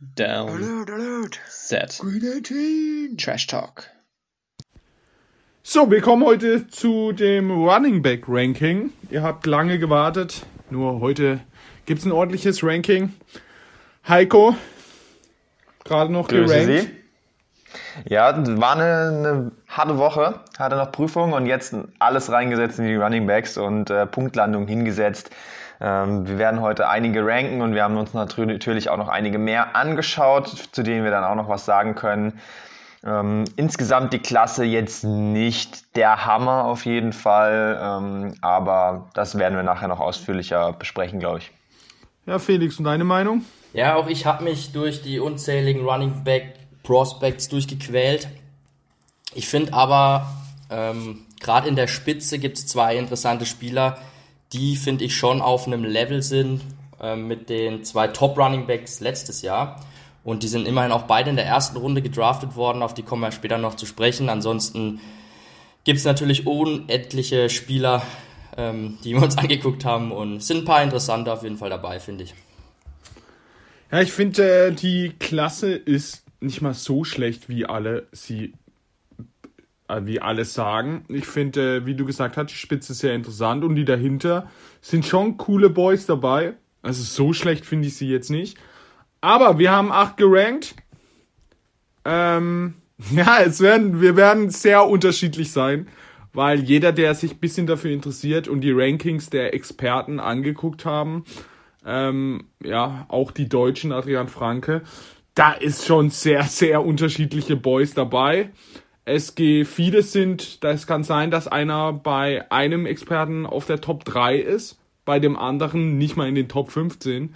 Down. Alert, alert. Set. Green 18. Trash Talk. So, wir kommen heute zu dem Running Back Ranking. Ihr habt lange gewartet, nur heute gibt's ein ordentliches Ranking. Heiko, gerade noch Grüße gerankt. Sie. Ja, war eine, eine harte Woche, hatte noch Prüfungen und jetzt alles reingesetzt in die Running Backs und äh, Punktlandung hingesetzt. Ähm, wir werden heute einige ranken und wir haben uns natür- natürlich auch noch einige mehr angeschaut, zu denen wir dann auch noch was sagen können. Ähm, insgesamt die Klasse jetzt nicht der Hammer auf jeden Fall, ähm, aber das werden wir nachher noch ausführlicher besprechen, glaube ich. Ja, Felix, und deine Meinung? Ja, auch ich habe mich durch die unzähligen Running Back Prospects durchgequält. Ich finde aber, ähm, gerade in der Spitze gibt es zwei interessante Spieler, die finde ich schon auf einem Level sind ähm, mit den zwei Top Running Backs letztes Jahr. Und die sind immerhin auch beide in der ersten Runde gedraftet worden, auf die kommen wir später noch zu sprechen. Ansonsten gibt es natürlich unendliche Spieler, ähm, die wir uns angeguckt haben und sind ein paar interessante auf jeden Fall dabei, finde ich. Ja, ich finde, äh, die Klasse ist nicht mal so schlecht, wie alle sie äh, wie alle sagen. Ich finde, äh, wie du gesagt hast, die Spitze sehr interessant und die dahinter sind schon coole Boys dabei. Also so schlecht finde ich sie jetzt nicht. Aber wir haben acht gerankt. Ähm, ja, es werden, wir werden sehr unterschiedlich sein, weil jeder, der sich ein bisschen dafür interessiert und die Rankings der Experten angeguckt haben, ähm, ja, auch die Deutschen, Adrian Franke, da ist schon sehr, sehr unterschiedliche Boys dabei. SG, viele sind, das kann sein, dass einer bei einem Experten auf der Top 3 ist, bei dem anderen nicht mal in den Top 15.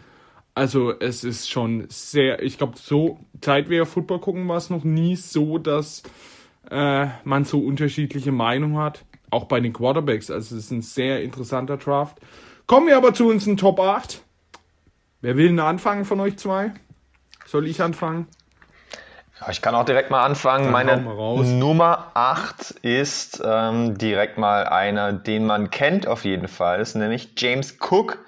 Also es ist schon sehr, ich glaube, so, seit wir Football gucken, war es noch nie so, dass äh, man so unterschiedliche Meinungen hat. Auch bei den Quarterbacks. Also es ist ein sehr interessanter Draft. Kommen wir aber zu unseren Top 8. Wer will denn anfangen von euch zwei? Soll ich anfangen? Ja, ich kann auch direkt mal anfangen. Dann Meine. Nummer 8 ist ähm, direkt mal einer, den man kennt auf jeden Fall, ist nämlich James Cook,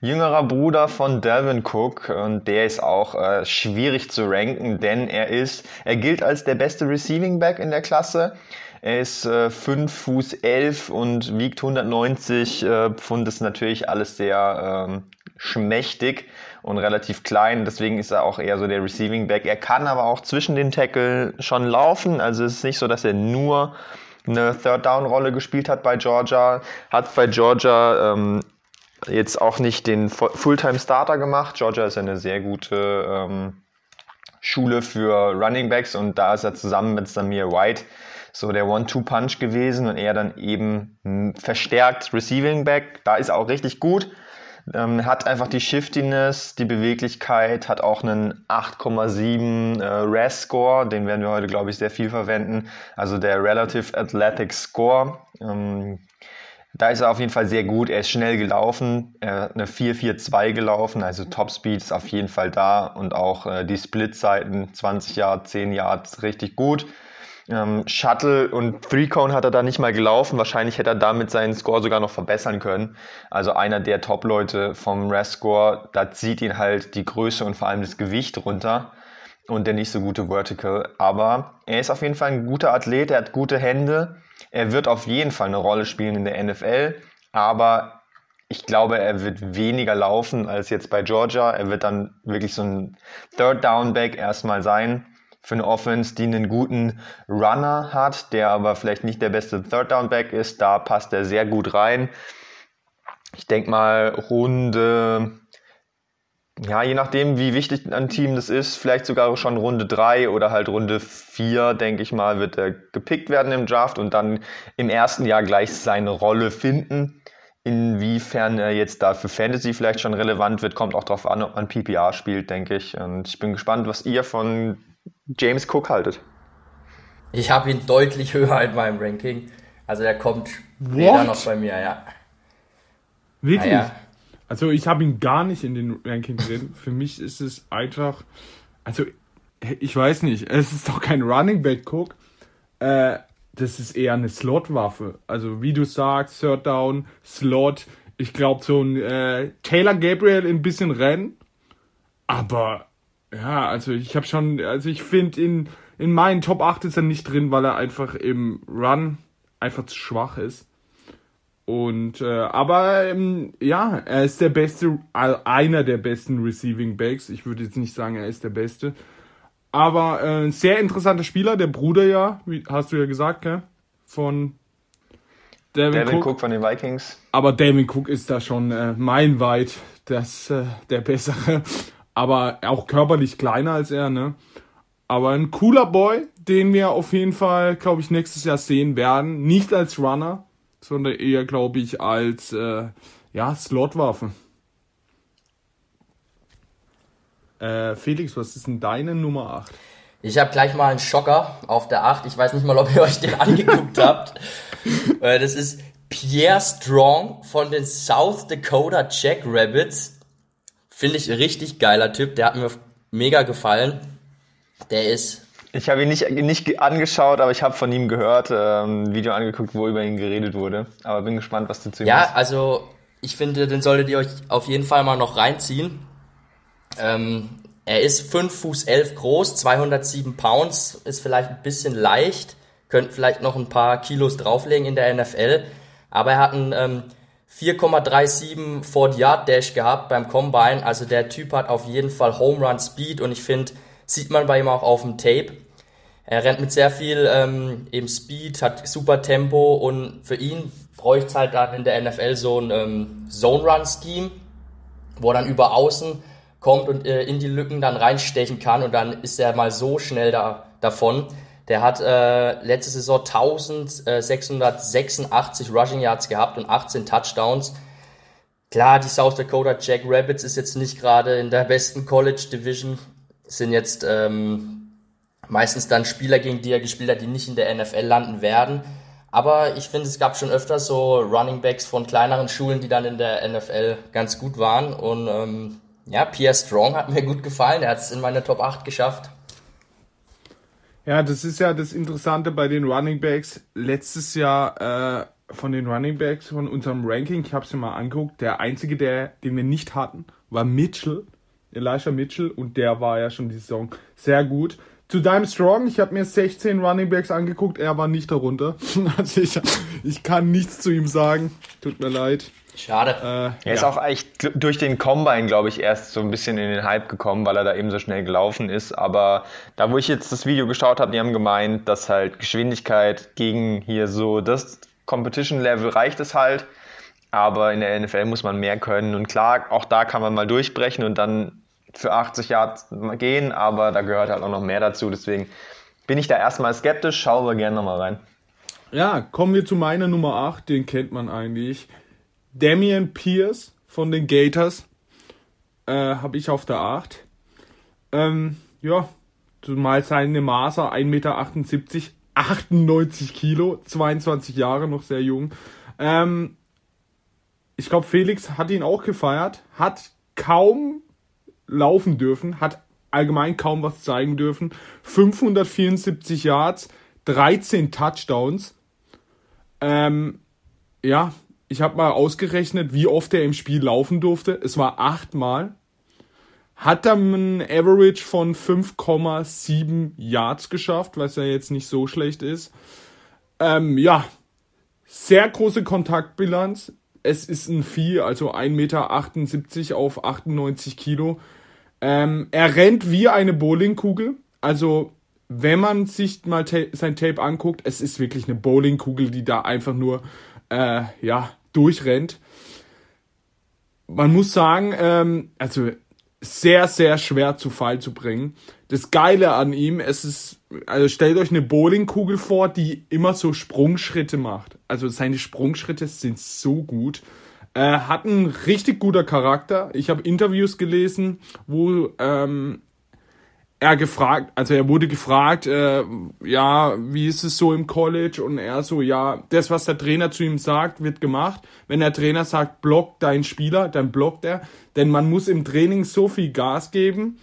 jüngerer Bruder von Delvin Cook und der ist auch äh, schwierig zu ranken, denn er ist, er gilt als der beste Receiving Back in der Klasse. Er ist äh, 5 Fuß 11 und wiegt 190 äh, Pfund, das ist natürlich alles sehr ähm, schmächtig und relativ klein, deswegen ist er auch eher so der Receiving Back. Er kann aber auch zwischen den Tackle schon laufen, also es ist nicht so, dass er nur eine Third Down Rolle gespielt hat bei Georgia, hat bei Georgia ähm, jetzt auch nicht den Fu- Fulltime Starter gemacht. Georgia ist ja eine sehr gute ähm, Schule für Running Backs und da ist er zusammen mit Samir White so der One-Two-Punch gewesen und er dann eben verstärkt Receiving Back. Da ist er auch richtig gut. Ähm, hat einfach die Shiftiness, die Beweglichkeit, hat auch einen 8,7 äh, RAS-Score, den werden wir heute, glaube ich, sehr viel verwenden. Also der Relative Athletic Score. Ähm, da ist er auf jeden Fall sehr gut. Er ist schnell gelaufen, er hat eine 4-4-2 gelaufen, also Topspeed ist auf jeden Fall da und auch äh, die Split-Seiten 20 Yards, 10 Yards richtig gut. Ähm, Shuttle und Three Cone hat er da nicht mal gelaufen. Wahrscheinlich hätte er damit seinen Score sogar noch verbessern können. Also einer der Top-Leute vom RAS-Score, da zieht ihn halt die Größe und vor allem das Gewicht runter und der nicht so gute Vertical. Aber er ist auf jeden Fall ein guter Athlet, er hat gute Hände. Er wird auf jeden Fall eine Rolle spielen in der NFL, aber ich glaube, er wird weniger laufen als jetzt bei Georgia. Er wird dann wirklich so ein Third Down Back erstmal sein für eine Offense, die einen guten Runner hat, der aber vielleicht nicht der beste Third Down Back ist. Da passt er sehr gut rein. Ich denke mal Runde, ja, je nachdem, wie wichtig ein Team das ist, vielleicht sogar schon Runde 3 oder halt Runde 4, denke ich mal, wird er gepickt werden im Draft und dann im ersten Jahr gleich seine Rolle finden. Inwiefern er jetzt da für Fantasy vielleicht schon relevant wird, kommt auch darauf an, ob man PPR spielt, denke ich. Und ich bin gespannt, was ihr von James Cook haltet. Ich habe ihn deutlich höher in meinem Ranking. Also der kommt weder What? noch bei mir, ja. Wirklich? Ja. Also ich habe ihn gar nicht in den Ranking drin. Für mich ist es einfach, also ich weiß nicht, es ist doch kein Running Back Cook. Äh, das ist eher eine Slot-Waffe. Also wie du sagst, Third Down, Slot. Ich glaube so ein äh, Taylor Gabriel in ein bisschen Rennen. Aber Ja, also ich habe schon, also ich finde in, in meinen Top 8 ist er nicht drin, weil er einfach im Run einfach zu schwach ist. Und äh, aber ähm, ja, er ist der beste, einer der besten Receiving Backs. Ich würde jetzt nicht sagen, er ist der beste. Aber äh, sehr interessanter Spieler, der Bruder ja, wie hast du ja gesagt, gell? Von Devin, Devin Cook. Cook. von den Vikings. Aber Devin Cook ist da schon äh, meilenweit das, äh, der bessere. Aber auch körperlich kleiner als er, ne? Aber ein cooler Boy, den wir auf jeden Fall, glaube ich, nächstes Jahr sehen werden. Nicht als Runner, sondern eher, glaube ich, als äh, ja, Slotwaffe. Äh, Felix, was ist denn deine Nummer 8? Ich habe gleich mal einen Schocker auf der 8. Ich weiß nicht mal, ob ihr euch den angeguckt habt. Äh, das ist Pierre Strong von den South Dakota Jackrabbits. Finde ich ein richtig geiler Typ. Der hat mir mega gefallen. Der ist. Ich habe ihn nicht, nicht angeschaut, aber ich habe von ihm gehört, ähm, ein Video angeguckt, wo über ihn geredet wurde. Aber bin gespannt, was du zu ihm Ja, hast. also ich finde, den solltet ihr euch auf jeden Fall mal noch reinziehen. Ähm, er ist 5 Fuß 11 groß, 207 Pounds, ist vielleicht ein bisschen leicht, könnte vielleicht noch ein paar Kilos drauflegen in der NFL, aber er hat einen ähm, 4,37 40 Yard Dash gehabt beim Combine, also der Typ hat auf jeden Fall Home Run Speed und ich finde, sieht man bei ihm auch auf dem Tape. Er rennt mit sehr viel ähm, eben Speed, hat super Tempo und für ihn bräuchte es halt dann in der NFL so ein ähm, Zone Run Scheme, wo er dann über außen kommt und äh, in die Lücken dann reinstechen kann und dann ist er mal so schnell da, davon. Der hat äh, letzte Saison 1686 Rushing Yards gehabt und 18 Touchdowns. Klar, die South Dakota Jack Rabbits ist jetzt nicht gerade in der besten College Division. Sind jetzt ähm, meistens dann Spieler, gegen die er gespielt hat, die nicht in der NFL landen werden. Aber ich finde, es gab schon öfter so Running Backs von kleineren Schulen, die dann in der NFL ganz gut waren. Und ähm, ja, Pierre Strong hat mir gut gefallen. Er hat es in meine Top 8 geschafft. Ja, das ist ja das Interessante bei den Running Backs. Letztes Jahr äh, von den Running Backs von unserem Ranking, ich habe es mir mal angeguckt, der einzige, der, den wir nicht hatten, war Mitchell, Elisha Mitchell, und der war ja schon die Saison sehr gut. Zu deinem Strong, ich habe mir 16 Running Backs angeguckt, er war nicht darunter. also ich, ich kann nichts zu ihm sagen. Tut mir leid. Schade. Äh, er ist auch echt durch den Combine, glaube ich, erst so ein bisschen in den Hype gekommen, weil er da eben so schnell gelaufen ist. Aber da, wo ich jetzt das Video geschaut habe, die haben gemeint, dass halt Geschwindigkeit gegen hier so das Competition-Level reicht es halt. Aber in der NFL muss man mehr können. Und klar, auch da kann man mal durchbrechen und dann für 80 Yards gehen, aber da gehört halt auch noch mehr dazu. Deswegen bin ich da erstmal skeptisch, schauen wir gerne nochmal rein. Ja, kommen wir zu meiner Nummer 8, den kennt man eigentlich. Damian Pierce von den Gators äh, habe ich auf der 8. Ähm, ja, zumal seine Maße 1,78 Meter, 98 Kilo, 22 Jahre, noch sehr jung. Ähm, ich glaube, Felix hat ihn auch gefeiert, hat kaum laufen dürfen, hat allgemein kaum was zeigen dürfen. 574 Yards, 13 Touchdowns. Ähm, ja, ich habe mal ausgerechnet, wie oft er im Spiel laufen durfte. Es war achtmal. Hat dann ein Average von 5,7 Yards geschafft, was ja jetzt nicht so schlecht ist. Ähm, ja, sehr große Kontaktbilanz. Es ist ein Vieh, also 1,78 Meter auf 98 Kilo. Ähm, er rennt wie eine Bowlingkugel. Also, wenn man sich mal ta sein Tape anguckt, es ist wirklich eine Bowlingkugel, die da einfach nur, äh, ja, durchrennt. Man muss sagen, ähm, also sehr, sehr schwer zu Fall zu bringen. Das Geile an ihm, es ist, also stellt euch eine Bowlingkugel vor, die immer so Sprungschritte macht. Also seine Sprungschritte sind so gut. Äh, hat einen richtig guter Charakter. Ich habe Interviews gelesen, wo ähm, er gefragt, also er wurde gefragt, äh, ja, wie ist es so im College? Und er so, ja, das, was der Trainer zu ihm sagt, wird gemacht. Wenn der Trainer sagt, block deinen Spieler, dann blockt er. Denn man muss im Training so viel Gas geben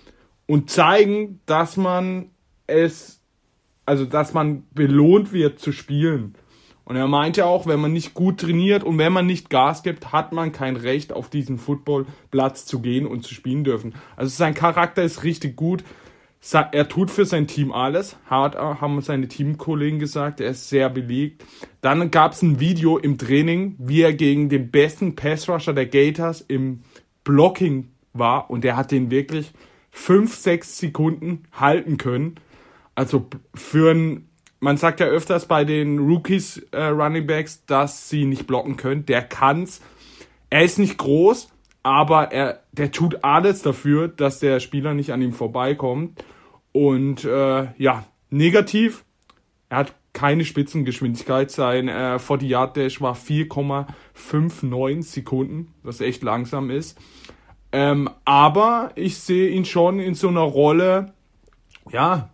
und zeigen, dass man es, also dass man belohnt wird zu spielen. Und er meinte auch, wenn man nicht gut trainiert und wenn man nicht Gas gibt, hat man kein Recht, auf diesen Footballplatz zu gehen und zu spielen dürfen. Also sein Charakter ist richtig gut. Er tut für sein Team alles, hat, haben seine Teamkollegen gesagt, er ist sehr belegt. Dann gab es ein Video im Training, wie er gegen den besten Passrusher der Gators im Blocking war und er hat den wirklich fünf, sechs Sekunden halten können. Also für ein man sagt ja öfters bei den Rookies äh, Running Backs, dass sie nicht blocken können. Der kann's. Er ist nicht groß, aber er, der tut alles dafür, dass der Spieler nicht an ihm vorbeikommt. Und äh, ja, negativ, er hat keine Spitzengeschwindigkeit. Sein äh, 40 Yard Dash war 4,59 Sekunden, was echt langsam ist. Ähm, aber ich sehe ihn schon in so einer Rolle, ja,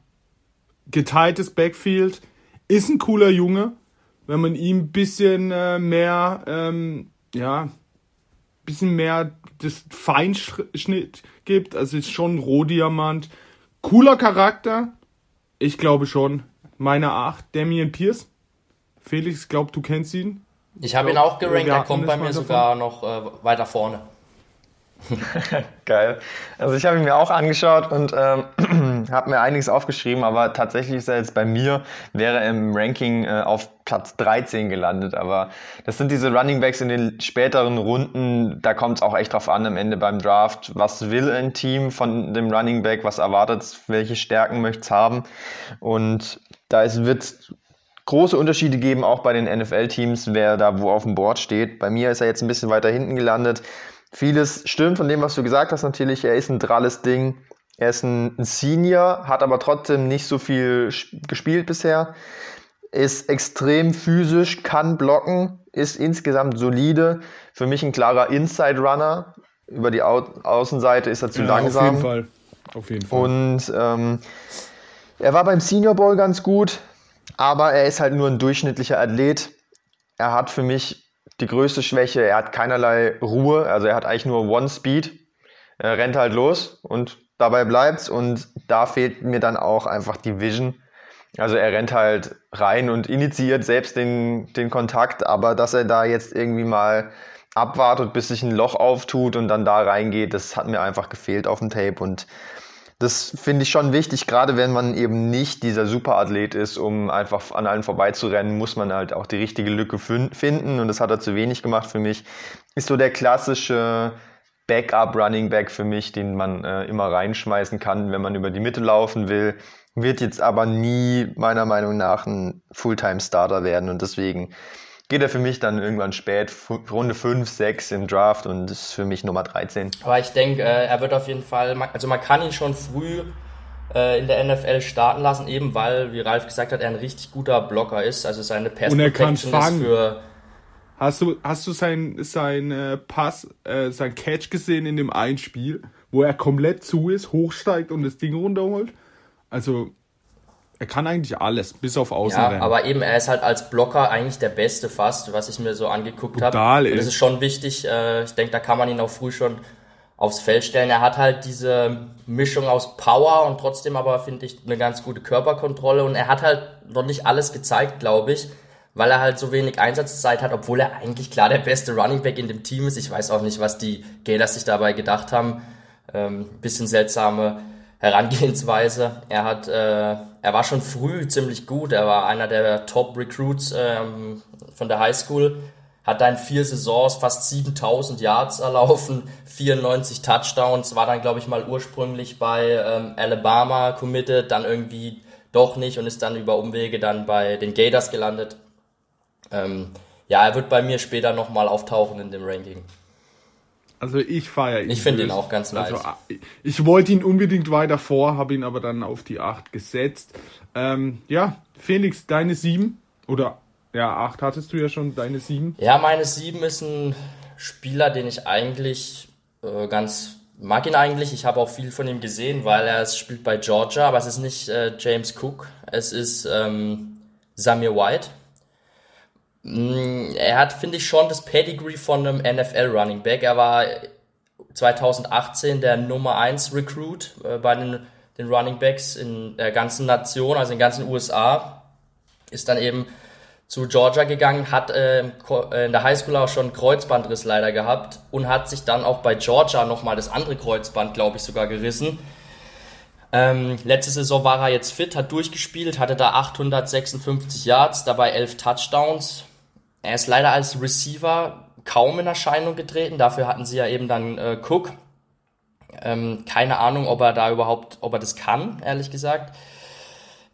geteiltes Backfield. Ist ein cooler Junge, wenn man ihm ein bisschen äh, mehr, ähm, ja, bisschen mehr das Feinschnitt gibt. Also ist schon ein Rohdiamant. Cooler Charakter. Ich glaube schon. Meine 8, Damien Pierce. Felix, glaub, du kennst ihn. Ich habe ihn auch gerankt, er kommt bei mir sogar noch äh, weiter vorne. Geil. Also ich habe ihn mir auch angeschaut und ähm, habe mir einiges aufgeschrieben, aber tatsächlich ist er jetzt bei mir, wäre im Ranking äh, auf Platz 13 gelandet. Aber das sind diese Running Backs in den späteren Runden, da kommt es auch echt drauf an am Ende beim Draft. Was will ein Team von dem Running Back? Was erwartet es? Welche Stärken möchte es haben? Und da wird es große Unterschiede geben, auch bei den NFL-Teams, wer da wo auf dem Board steht. Bei mir ist er jetzt ein bisschen weiter hinten gelandet. Vieles stimmt von dem, was du gesagt hast natürlich. Er ist ein dralles Ding. Er ist ein, Senior, hat aber trotzdem nicht so viel gespielt bisher. Ist extrem physisch, kann blocken, ist insgesamt solide. Für mich ein klarer Inside Runner. Über die Au Außenseite ist er zu ja, langsam. Auf jeden Fall. Auf jeden Fall. Und ähm, er war beim Senior Bowl ganz gut, aber er ist halt nur ein durchschnittlicher Athlet. Er hat für mich die größte Schwäche, er hat keinerlei Ruhe, also er hat eigentlich nur One Speed. Er rennt halt los und dabei bleibt's und da fehlt mir dann auch einfach die Vision. Also er rennt halt rein und initiiert selbst den, den Kontakt, aber dass er da jetzt irgendwie mal abwartet, bis sich ein Loch auftut und dann da reingeht, das hat mir einfach gefehlt auf dem Tape und das finde ich schon wichtig, gerade wenn man eben nicht dieser Superathlet ist, um einfach an allen vorbeizurennen, muss man halt auch die richtige Lücke finden und das hat er zu wenig gemacht für mich. Ist so der klassische Backup Running Back für mich, den man äh, immer reinschmeißen kann, wenn man über die Mitte laufen will. Wird jetzt aber nie meiner Meinung nach ein Fulltime Starter werden und deswegen geht er für mich dann irgendwann spät, Runde 5, 6 im Draft und ist für mich Nummer 13. Aber ich denke, äh, er wird auf jeden Fall, also man kann ihn schon früh äh, in der NFL starten lassen, eben weil, wie Ralf gesagt hat, er ein richtig guter Blocker ist. Also seine Pass und er kann fangen. für. Hast du, hast du sein, sein äh, Pass, äh, sein Catch gesehen in dem einen Spiel, wo er komplett zu ist, hochsteigt und das Ding runterholt? Also, er kann eigentlich alles, bis auf Außenrennen. Ja, aber eben, er ist halt als Blocker eigentlich der Beste fast, was ich mir so angeguckt habe. Das ist schon wichtig. Äh, ich denke, da kann man ihn auch früh schon aufs Feld stellen. Er hat halt diese Mischung aus Power und trotzdem aber, finde ich, eine ganz gute Körperkontrolle. Und er hat halt noch nicht alles gezeigt, glaube ich, weil er halt so wenig Einsatzzeit hat, obwohl er eigentlich klar der beste Running Back in dem Team ist. Ich weiß auch nicht, was die Gators sich dabei gedacht haben. Ähm, bisschen seltsame Herangehensweise. Er hat, äh, er war schon früh ziemlich gut. Er war einer der Top Recruits ähm, von der High School. Hat dann vier Saisons fast 7000 Yards erlaufen, 94 Touchdowns. War dann, glaube ich, mal ursprünglich bei ähm, Alabama committed, dann irgendwie doch nicht und ist dann über Umwege dann bei den Gators gelandet. Ähm, ja, er wird bei mir später nochmal auftauchen in dem Ranking. Also ich feiere ihn. Ich finde ihn auch ganz nice. Also, ich wollte ihn unbedingt weiter vor, habe ihn aber dann auf die 8 gesetzt. Ähm, ja, Felix, deine 7 oder ja, 8 hattest du ja schon, deine 7. Ja, meine 7 ist ein Spieler, den ich eigentlich äh, ganz mag ihn eigentlich. Ich habe auch viel von ihm gesehen, weil er spielt bei Georgia, aber es ist nicht äh, James Cook, es ist ähm, Samir White. Mm, er hat, finde ich, schon das Pedigree von einem NFL Running Back. Er war 2018 der Nummer 1 Recruit äh, bei den, den Running Backs in der ganzen Nation, also in den ganzen USA. Ist dann eben zu Georgia gegangen, hat äh, in der Highschool auch schon Kreuzbandriss leider gehabt und hat sich dann auch bei Georgia nochmal das andere Kreuzband, glaube ich, sogar gerissen. Ähm, letzte Saison war er jetzt fit, hat durchgespielt, hatte da 856 Yards, dabei 11 Touchdowns. Er ist leider als Receiver kaum in Erscheinung getreten, dafür hatten sie ja eben dann äh, Cook. Ähm, keine Ahnung, ob er da überhaupt, ob er das kann, ehrlich gesagt.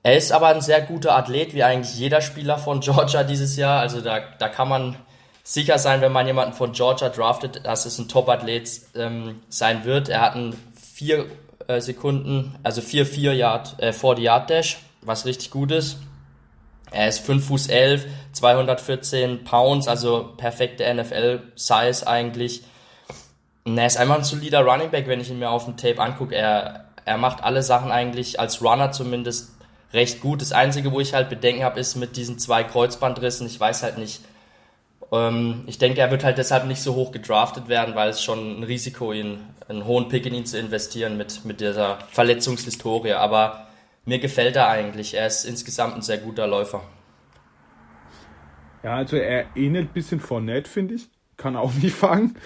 Er ist aber ein sehr guter Athlet, wie eigentlich jeder Spieler von Georgia dieses Jahr. Also da, da kann man sicher sein, wenn man jemanden von Georgia draftet, dass es ein Top-Athlet ähm, sein wird. Er hat einen 4 äh, Sekunden, also 4-4 Yard, äh, 40 Yard Dash, was richtig gut ist. Er ist 5 Fuß 11, 214 Pounds, also perfekte NFL-Size eigentlich. Und er ist einfach ein solider Running Back, wenn ich ihn mir auf dem Tape angucke. Er, er macht alle Sachen eigentlich als Runner zumindest recht gut. Das Einzige, wo ich halt Bedenken habe, ist mit diesen zwei Kreuzbandrissen. Ich weiß halt nicht. Ähm, ich denke, er wird halt deshalb nicht so hoch gedraftet werden, weil es schon ein Risiko, ihn, einen hohen Pick in ihn zu investieren mit, mit dieser Verletzungshistorie. Aber mir gefällt er eigentlich. Er ist insgesamt ein sehr guter Läufer. Ja, also er ähnelt ein bisschen Fournette, finde ich. Kann auch nicht fangen.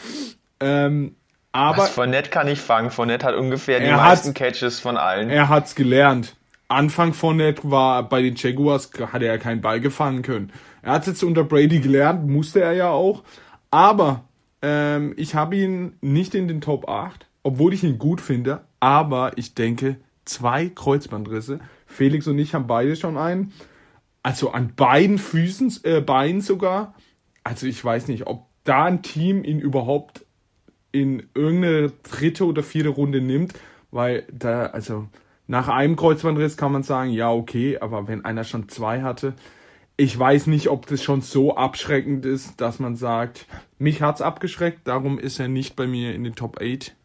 Ähm, aber Was, Fournette kann ich fangen. Fournette hat ungefähr die meisten Catches von allen. Er hat's gelernt. Anfang von Net war bei den Jaguars, hat er ja keinen Ball gefangen können. Er hat jetzt unter Brady gelernt, musste er ja auch. Aber ähm, ich habe ihn nicht in den Top 8, obwohl ich ihn gut finde. Aber ich denke, zwei Kreuzbandrisse. Felix und ich haben beide schon einen. Also an beiden Füßen, äh, Beinen sogar. Also ich weiß nicht, ob da ein Team ihn überhaupt in irgendeine dritte oder vierte Runde nimmt, weil da, also nach einem Kreuzbandriss kann man sagen, ja, okay, aber wenn einer schon zwei hatte, ich weiß nicht, ob das schon so abschreckend ist, dass man sagt, mich hat's abgeschreckt, darum ist er nicht bei mir in den Top 8.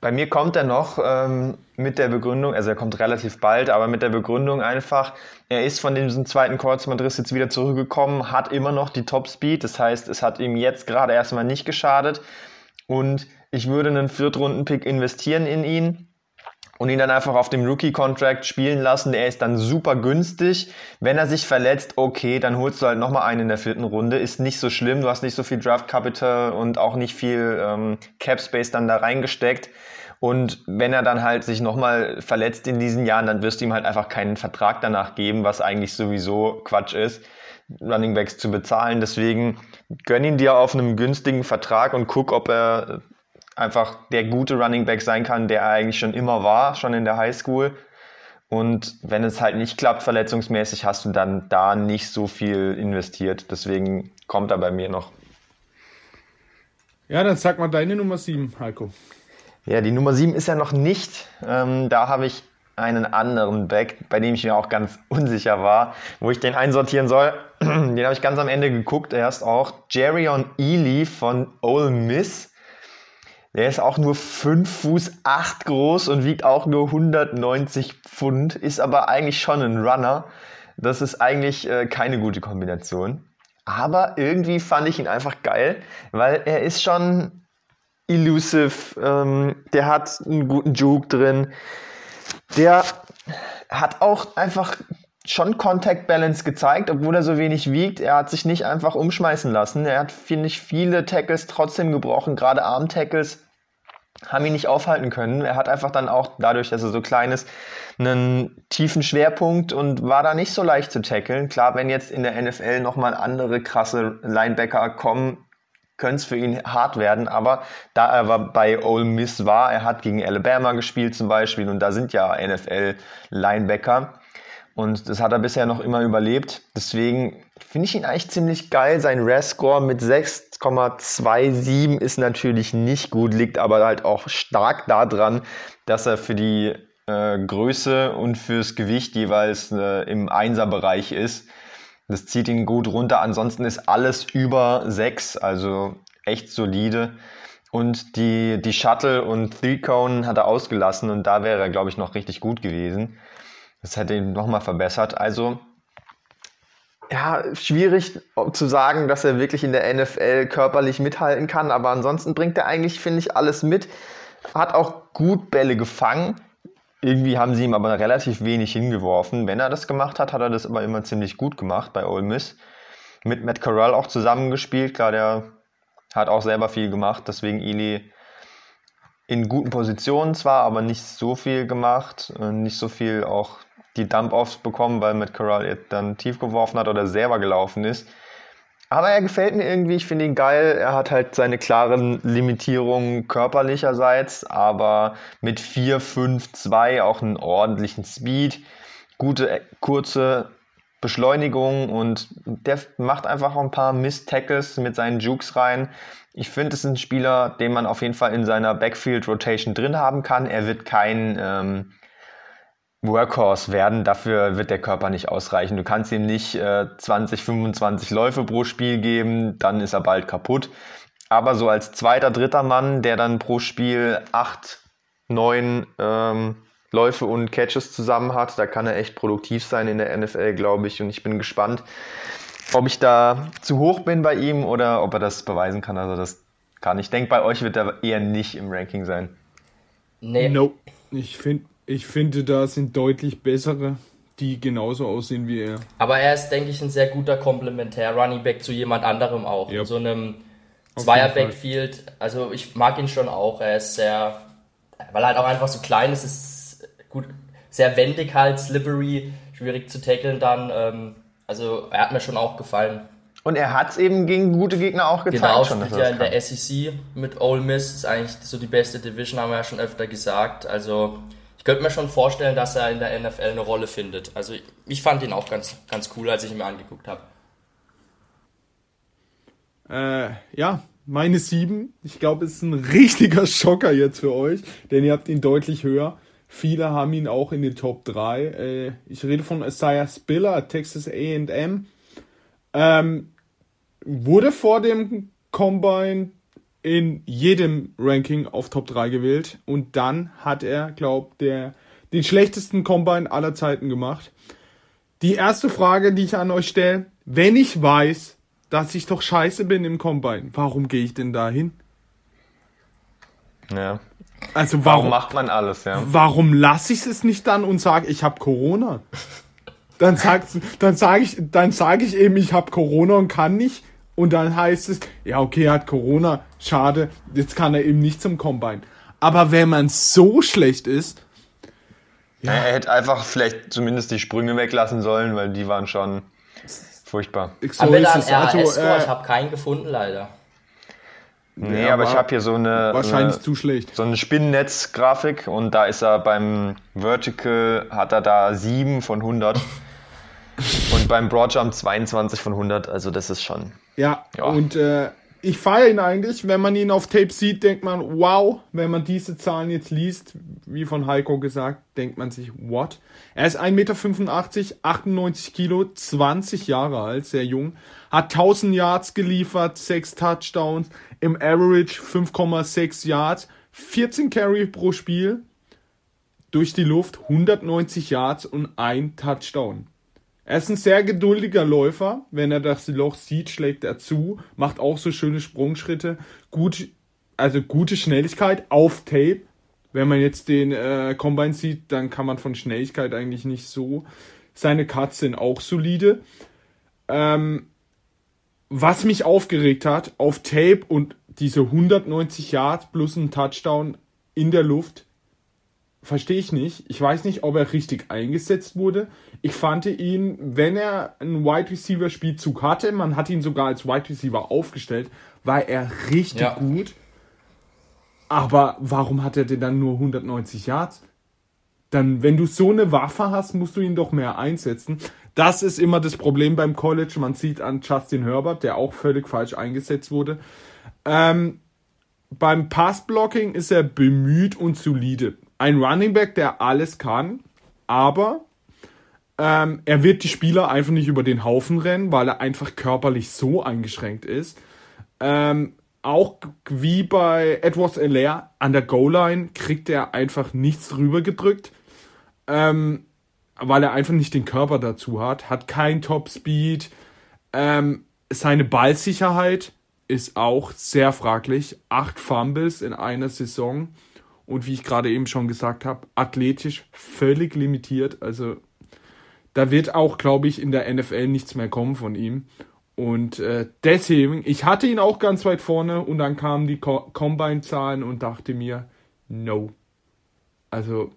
Bei mir kommt er noch ähm, mit der Begründung, also er kommt relativ bald, aber mit der Begründung einfach, er ist von diesem zweiten Kreuzbandriss jetzt wieder zurückgekommen, hat immer noch die Top Speed, das heißt, es hat ihm jetzt gerade erstmal nicht geschadet. Und ich würde einen Viertrunden-Pick investieren in ihn und ihn dann einfach auf dem Rookie-Contract spielen lassen. Der ist dann super günstig. Wenn er sich verletzt, okay, dann holst du halt nochmal einen in der vierten Runde. Ist nicht so schlimm. Du hast nicht so viel Draft Capital und auch nicht viel ähm, Cap Space dann da reingesteckt. Und wenn er dann halt sich nochmal verletzt in diesen Jahren, dann wirst du ihm halt einfach keinen Vertrag danach geben, was eigentlich sowieso Quatsch ist, Running Backs zu bezahlen. Deswegen gönn ihn dir auf einem günstigen Vertrag und guck, ob er einfach der gute Running Back sein kann, der er eigentlich schon immer war, schon in der Highschool. Und wenn es halt nicht klappt, verletzungsmäßig, hast du dann da nicht so viel investiert. Deswegen kommt er bei mir noch. Ja, dann sag mal deine Nummer 7, Heiko. Ja, die Nummer 7 ist ja noch nicht. Ähm, da habe ich einen anderen Back, bei dem ich mir auch ganz unsicher war, wo ich den einsortieren soll. Den habe ich ganz am Ende geguckt. Er ist auch Jerry on Ely von Ole Miss. Der ist auch nur 5 Fuß 8 groß und wiegt auch nur 190 Pfund, ist aber eigentlich schon ein Runner. Das ist eigentlich äh, keine gute Kombination. Aber irgendwie fand ich ihn einfach geil, weil er ist schon elusive, ähm, der hat einen guten Juke drin, der hat auch einfach schon Contact Balance gezeigt, obwohl er so wenig wiegt. Er hat sich nicht einfach umschmeißen lassen. Er hat, finde ich, viele Tackles trotzdem gebrochen, gerade Arm-Tackles haben ihn nicht aufhalten können. Er hat einfach dann auch dadurch, dass er so klein ist, einen tiefen Schwerpunkt und war da nicht so leicht zu tackeln. Klar, wenn jetzt in der NFL nochmal andere krasse Linebacker kommen, könnte es für ihn hart werden, aber da er war bei Ole Miss war, er hat gegen Alabama gespielt zum Beispiel und da sind ja NFL-Linebacker, und das hat er bisher noch immer überlebt. Deswegen finde ich ihn eigentlich ziemlich geil. Sein RAS-Score mit 6,27 ist natürlich nicht gut, liegt aber halt auch stark daran, dass er für die äh, Größe und fürs Gewicht jeweils äh, im Einser-Bereich ist. Das zieht ihn gut runter. Ansonsten ist alles über 6, also echt solide. Und die, die Shuttle und Three-Cone hat er ausgelassen und da wäre er, glaube ich, noch richtig gut gewesen. Das hätte ihn nochmal verbessert. Also, ja, schwierig zu sagen, dass er wirklich in der NFL körperlich mithalten kann, aber ansonsten bringt er eigentlich, finde ich, alles mit. Hat auch gut Bälle gefangen. irgendwie haben sie ihm aber relativ wenig hingeworfen. Wenn er das gemacht hat, hat er das aber immer ziemlich gut gemacht bei Ole Miss. Mit Matt Corral auch zusammengespielt. Klar, der hat auch selber viel gemacht, deswegen Ili in guten Positionen zwar, aber nicht so viel gemacht, nicht so viel auch die Dump-Offs bekommen, weil Matt Corral dann tief geworfen hat oder selber gelaufen ist. Aber er gefällt mir irgendwie, ich finde ihn geil. Er hat halt seine klaren Limitierungen körperlicherseits, aber mit 4, 5, 2 auch einen ordentlichen Speed, gute kurze Beschleunigung und der macht einfach auch ein paar Miss-Tackles mit seinen Jukes rein. Ich finde, es ist ein Spieler, den man auf jeden Fall in seiner Backfield-Rotation drin haben kann. Er wird kein ähm, Workhorse werden. Dafür wird der Körper nicht ausreichen. Du kannst ihm nicht äh, 20, 25 Läufe pro Spiel geben, dann ist er bald kaputt. Aber so als zweiter, dritter Mann, der dann pro Spiel acht, neun ähm, Läufe und Catches zusammen hat, da kann er echt produktiv sein in der NFL, glaube ich. Und ich bin gespannt, ob ich da zu hoch bin bei ihm oder ob er das beweisen kann. Also das kann. Ich denke, bei euch wird er eher nicht im Ranking sein. Nee. No. Ich finde ich finde, da sind deutlich bessere, die genauso aussehen wie er. Aber er ist, denke ich, ein sehr guter Komplementär Running Back zu jemand anderem auch. Yep. In so einem Zweier-Backfield. Also ich mag ihn schon auch. Er ist sehr, weil er halt auch einfach so klein ist, ist gut, sehr wendig halt, slippery, schwierig zu tackeln dann. Ähm, also er hat mir schon auch gefallen. Und er hat es eben gegen gute Gegner auch gezeigt. Genau, schon, spielt ja in der SEC mit Ole Miss. Ist eigentlich so die beste Division, haben wir ja schon öfter gesagt. Also könnte mir schon vorstellen, dass er in der NFL eine Rolle findet. Also ich fand ihn auch ganz, ganz cool, als ich ihn mir angeguckt habe. Äh, ja, meine sieben. Ich glaube, es ist ein richtiger Schocker jetzt für euch, denn ihr habt ihn deutlich höher. Viele haben ihn auch in den Top 3. Äh, ich rede von Isaiah Spiller, Texas AM. Ähm, wurde vor dem Combine in jedem Ranking auf Top 3 gewählt und dann hat er, glaubt der den schlechtesten Combine aller Zeiten gemacht. Die erste Frage, die ich an euch stelle, wenn ich weiß, dass ich doch scheiße bin im Combine, warum gehe ich denn da hin? Ja. Also warum, warum macht man alles, ja? Warum lasse ich es nicht dann und sage, ich habe Corona? Dann sag, dann sage ich, dann sage ich eben, ich habe Corona und kann nicht und dann heißt es, ja, okay, er hat Corona, schade, jetzt kann er eben nicht zum Combine. Aber wenn man so schlecht ist. Ja. Er hätte einfach vielleicht zumindest die Sprünge weglassen sollen, weil die waren schon furchtbar. So Aber ist es. Also, äh, ich habe keinen gefunden, leider. Nee, ja, aber ich habe hier so eine. Wahrscheinlich eine, zu schlecht. So eine Spinnennetz-Grafik und da ist er beim Vertical, hat er da 7 von 100. und beim Broadjump 22 von 100, also das ist schon. Ja, ja. und äh, ich feiere ihn eigentlich. Wenn man ihn auf Tape sieht, denkt man, wow. Wenn man diese Zahlen jetzt liest, wie von Heiko gesagt, denkt man sich, what? Er ist 1,85 Meter, 98 Kilo, 20 Jahre alt, sehr jung. Hat 1000 Yards geliefert, 6 Touchdowns, im Average 5,6 Yards, 14 Carry pro Spiel, durch die Luft 190 Yards und ein Touchdown. Er ist ein sehr geduldiger Läufer. Wenn er das Loch sieht, schlägt er zu, macht auch so schöne Sprungschritte. Gut, also gute Schnelligkeit auf Tape. Wenn man jetzt den äh, Combine sieht, dann kann man von Schnelligkeit eigentlich nicht so. Seine Cuts sind auch solide. Ähm, was mich aufgeregt hat, auf Tape und diese 190 Yards plus ein Touchdown in der Luft, verstehe ich nicht. Ich weiß nicht, ob er richtig eingesetzt wurde. Ich fand ihn, wenn er einen Wide Receiver Spielzug hatte, man hat ihn sogar als Wide Receiver aufgestellt, war er richtig ja. gut. Aber warum hat er denn dann nur 190 Yards? Dann, wenn du so eine Waffe hast, musst du ihn doch mehr einsetzen. Das ist immer das Problem beim College. Man sieht an Justin Herbert, der auch völlig falsch eingesetzt wurde. Ähm, beim Passblocking ist er bemüht und solide. Ein Running Back, der alles kann, aber ähm, er wird die Spieler einfach nicht über den Haufen rennen, weil er einfach körperlich so eingeschränkt ist. Ähm, auch wie bei Edwards Elair an der Goal-Line kriegt er einfach nichts rübergedrückt, ähm, weil er einfach nicht den Körper dazu hat, hat kein Top-Speed. Ähm, seine Ballsicherheit ist auch sehr fraglich. Acht Fumbles in einer Saison Und wie ich gerade eben schon gesagt habe, athletisch völlig limitiert. Also da wird auch, glaube ich, in der NFL nichts mehr kommen von ihm. Und äh, deswegen, ich hatte ihn auch ganz weit vorne und dann kamen die Co Combine-Zahlen und dachte mir, no. Also,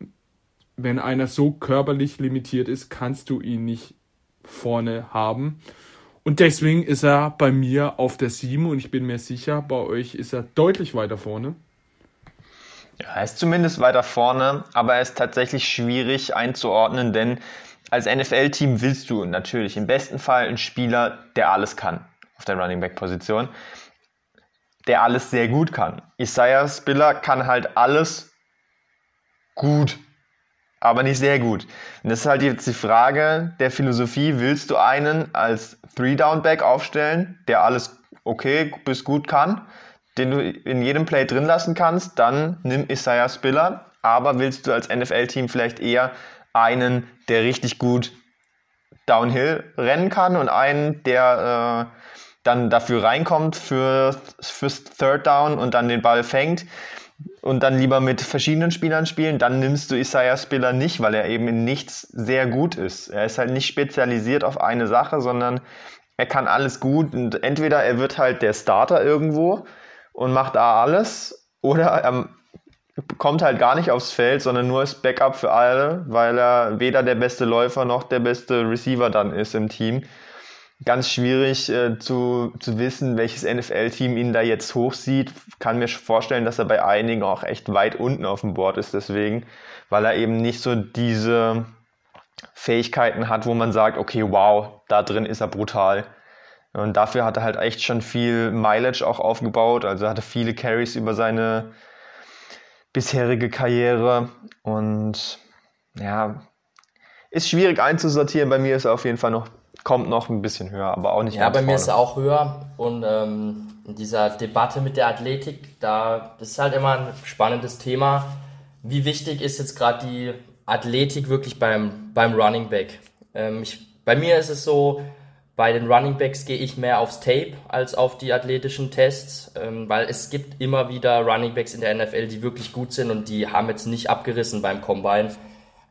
wenn einer so körperlich limitiert ist, kannst du ihn nicht vorne haben. Und deswegen ist er bei mir auf der 7 und ich bin mir sicher, bei euch ist er deutlich weiter vorne. Er ist zumindest weiter vorne, aber er ist tatsächlich schwierig einzuordnen, denn als NFL-Team willst du natürlich im besten Fall einen Spieler, der alles kann auf der Running Back-Position, der alles sehr gut kann. Isaiah Spiller kann halt alles gut, aber nicht sehr gut. Und das ist halt jetzt die Frage der Philosophie, willst du einen als Three-Down-Back aufstellen, der alles okay bis gut kann, den du in jedem Play drin lassen kannst, dann nimm Isaiah Spiller. Aber willst du als NFL-Team vielleicht eher einen, der richtig gut Downhill rennen kann und einen, der äh, dann dafür reinkommt für, fürs Third Down und dann den Ball fängt und dann lieber mit verschiedenen Spielern spielen, dann nimmst du Isaiah Spiller nicht, weil er eben in nichts sehr gut ist. Er ist halt nicht spezialisiert auf eine Sache, sondern er kann alles gut und entweder er wird halt der Starter irgendwo und macht da alles oder er kommt halt gar nicht aufs Feld, sondern nur als Backup für alle, weil er weder der beste Läufer noch der beste Receiver dann ist im Team. Ganz schwierig äh, zu, zu wissen, welches NFL-Team ihn da jetzt hochsieht. Kann mir vorstellen, dass er bei einigen auch echt weit unten auf dem Board ist, deswegen, weil er eben nicht so diese Fähigkeiten hat, wo man sagt, okay, wow, da drin ist er brutal. Und dafür hat er halt echt schon viel Mileage auch aufgebaut. Also hatte viele Carries über seine bisherige Karriere. Und ja, ist schwierig einzusortieren. Bei mir ist er auf jeden Fall noch, kommt noch ein bisschen höher, aber auch nicht Ja, bei vorne. mir ist er auch höher. Und ähm, in dieser Debatte mit der Athletik, da ist halt immer ein spannendes Thema. Wie wichtig ist jetzt gerade die Athletik wirklich beim, beim Running Back? Ähm, ich, bei mir ist es so, bei den Running Backs gehe ich mehr aufs Tape als auf die athletischen Tests, ähm, weil es gibt immer wieder Running Backs in der NFL, die wirklich gut sind und die haben jetzt nicht abgerissen beim Combine.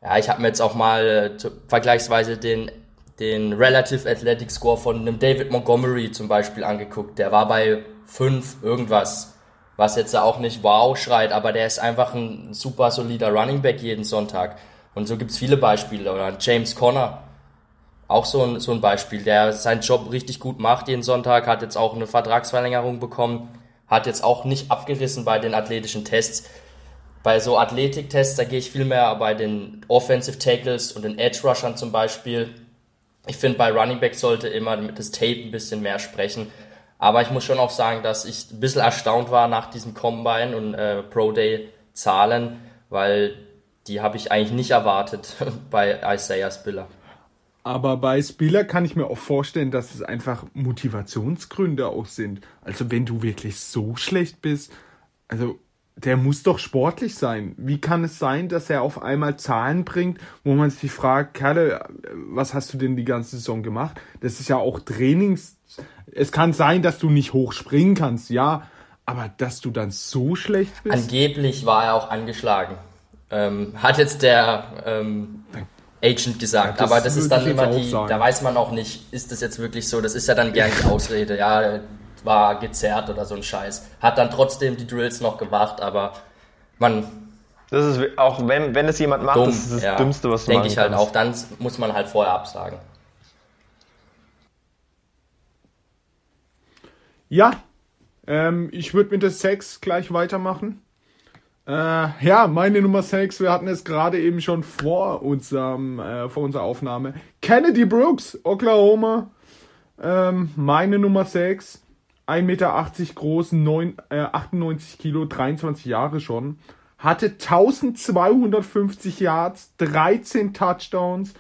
Ja, ich habe mir jetzt auch mal äh, vergleichsweise den, den Relative Athletic Score von einem David Montgomery zum Beispiel angeguckt. Der war bei 5 irgendwas, was jetzt auch nicht wow schreit, aber der ist einfach ein super solider Running Back jeden Sonntag. Und so gibt's viele Beispiele. Oder James Conner, auch so ein, so ein Beispiel, der seinen Job richtig gut macht jeden Sonntag, hat jetzt auch eine Vertragsverlängerung bekommen, hat jetzt auch nicht abgerissen bei den athletischen Tests. Bei so Athletiktests, da gehe ich viel mehr bei den Offensive Tackles und den Edge Rushern zum Beispiel. Ich finde, bei Running Back sollte immer das Tape ein bisschen mehr sprechen. Aber ich muss schon auch sagen, dass ich ein bisschen erstaunt war nach diesem Combine und äh, Pro Day Zahlen, weil die habe ich eigentlich nicht erwartet bei Isaiah Spiller. Aber bei Spieler kann ich mir auch vorstellen, dass es einfach Motivationsgründe auch sind. Also wenn du wirklich so schlecht bist, also der muss doch sportlich sein. Wie kann es sein, dass er auf einmal Zahlen bringt, wo man sich fragt, Kerle, was hast du denn die ganze Saison gemacht? Das ist ja auch Trainings. Es kann sein, dass du nicht hoch springen kannst, ja, aber dass du dann so schlecht bist. Angeblich war er auch angeschlagen. Ähm, hat jetzt der ähm, Agent gesagt. Ja, aber das ist dann immer die, sagen. da weiß man auch nicht, ist das jetzt wirklich so, das ist ja dann gern die Ausrede, ja, war gezerrt oder so ein Scheiß. Hat dann trotzdem die Drills noch gemacht, aber man. Das ist auch, wenn, wenn es jemand macht, dumm, das ist das ja, Dümmste, was du Denke ich halt kannst. auch, dann muss man halt vorher absagen. Ja, ähm, ich würde mit der Sex gleich weitermachen. Äh, ja, meine Nummer 6, wir hatten es gerade eben schon vor, unserem, äh, vor unserer Aufnahme. Kennedy Brooks, Oklahoma. Ähm, meine Nummer 6, 1,80 Meter groß, 9, äh, 98 Kilo, 23 Jahre schon. Hatte 1250 Yards, 13 Touchdowns,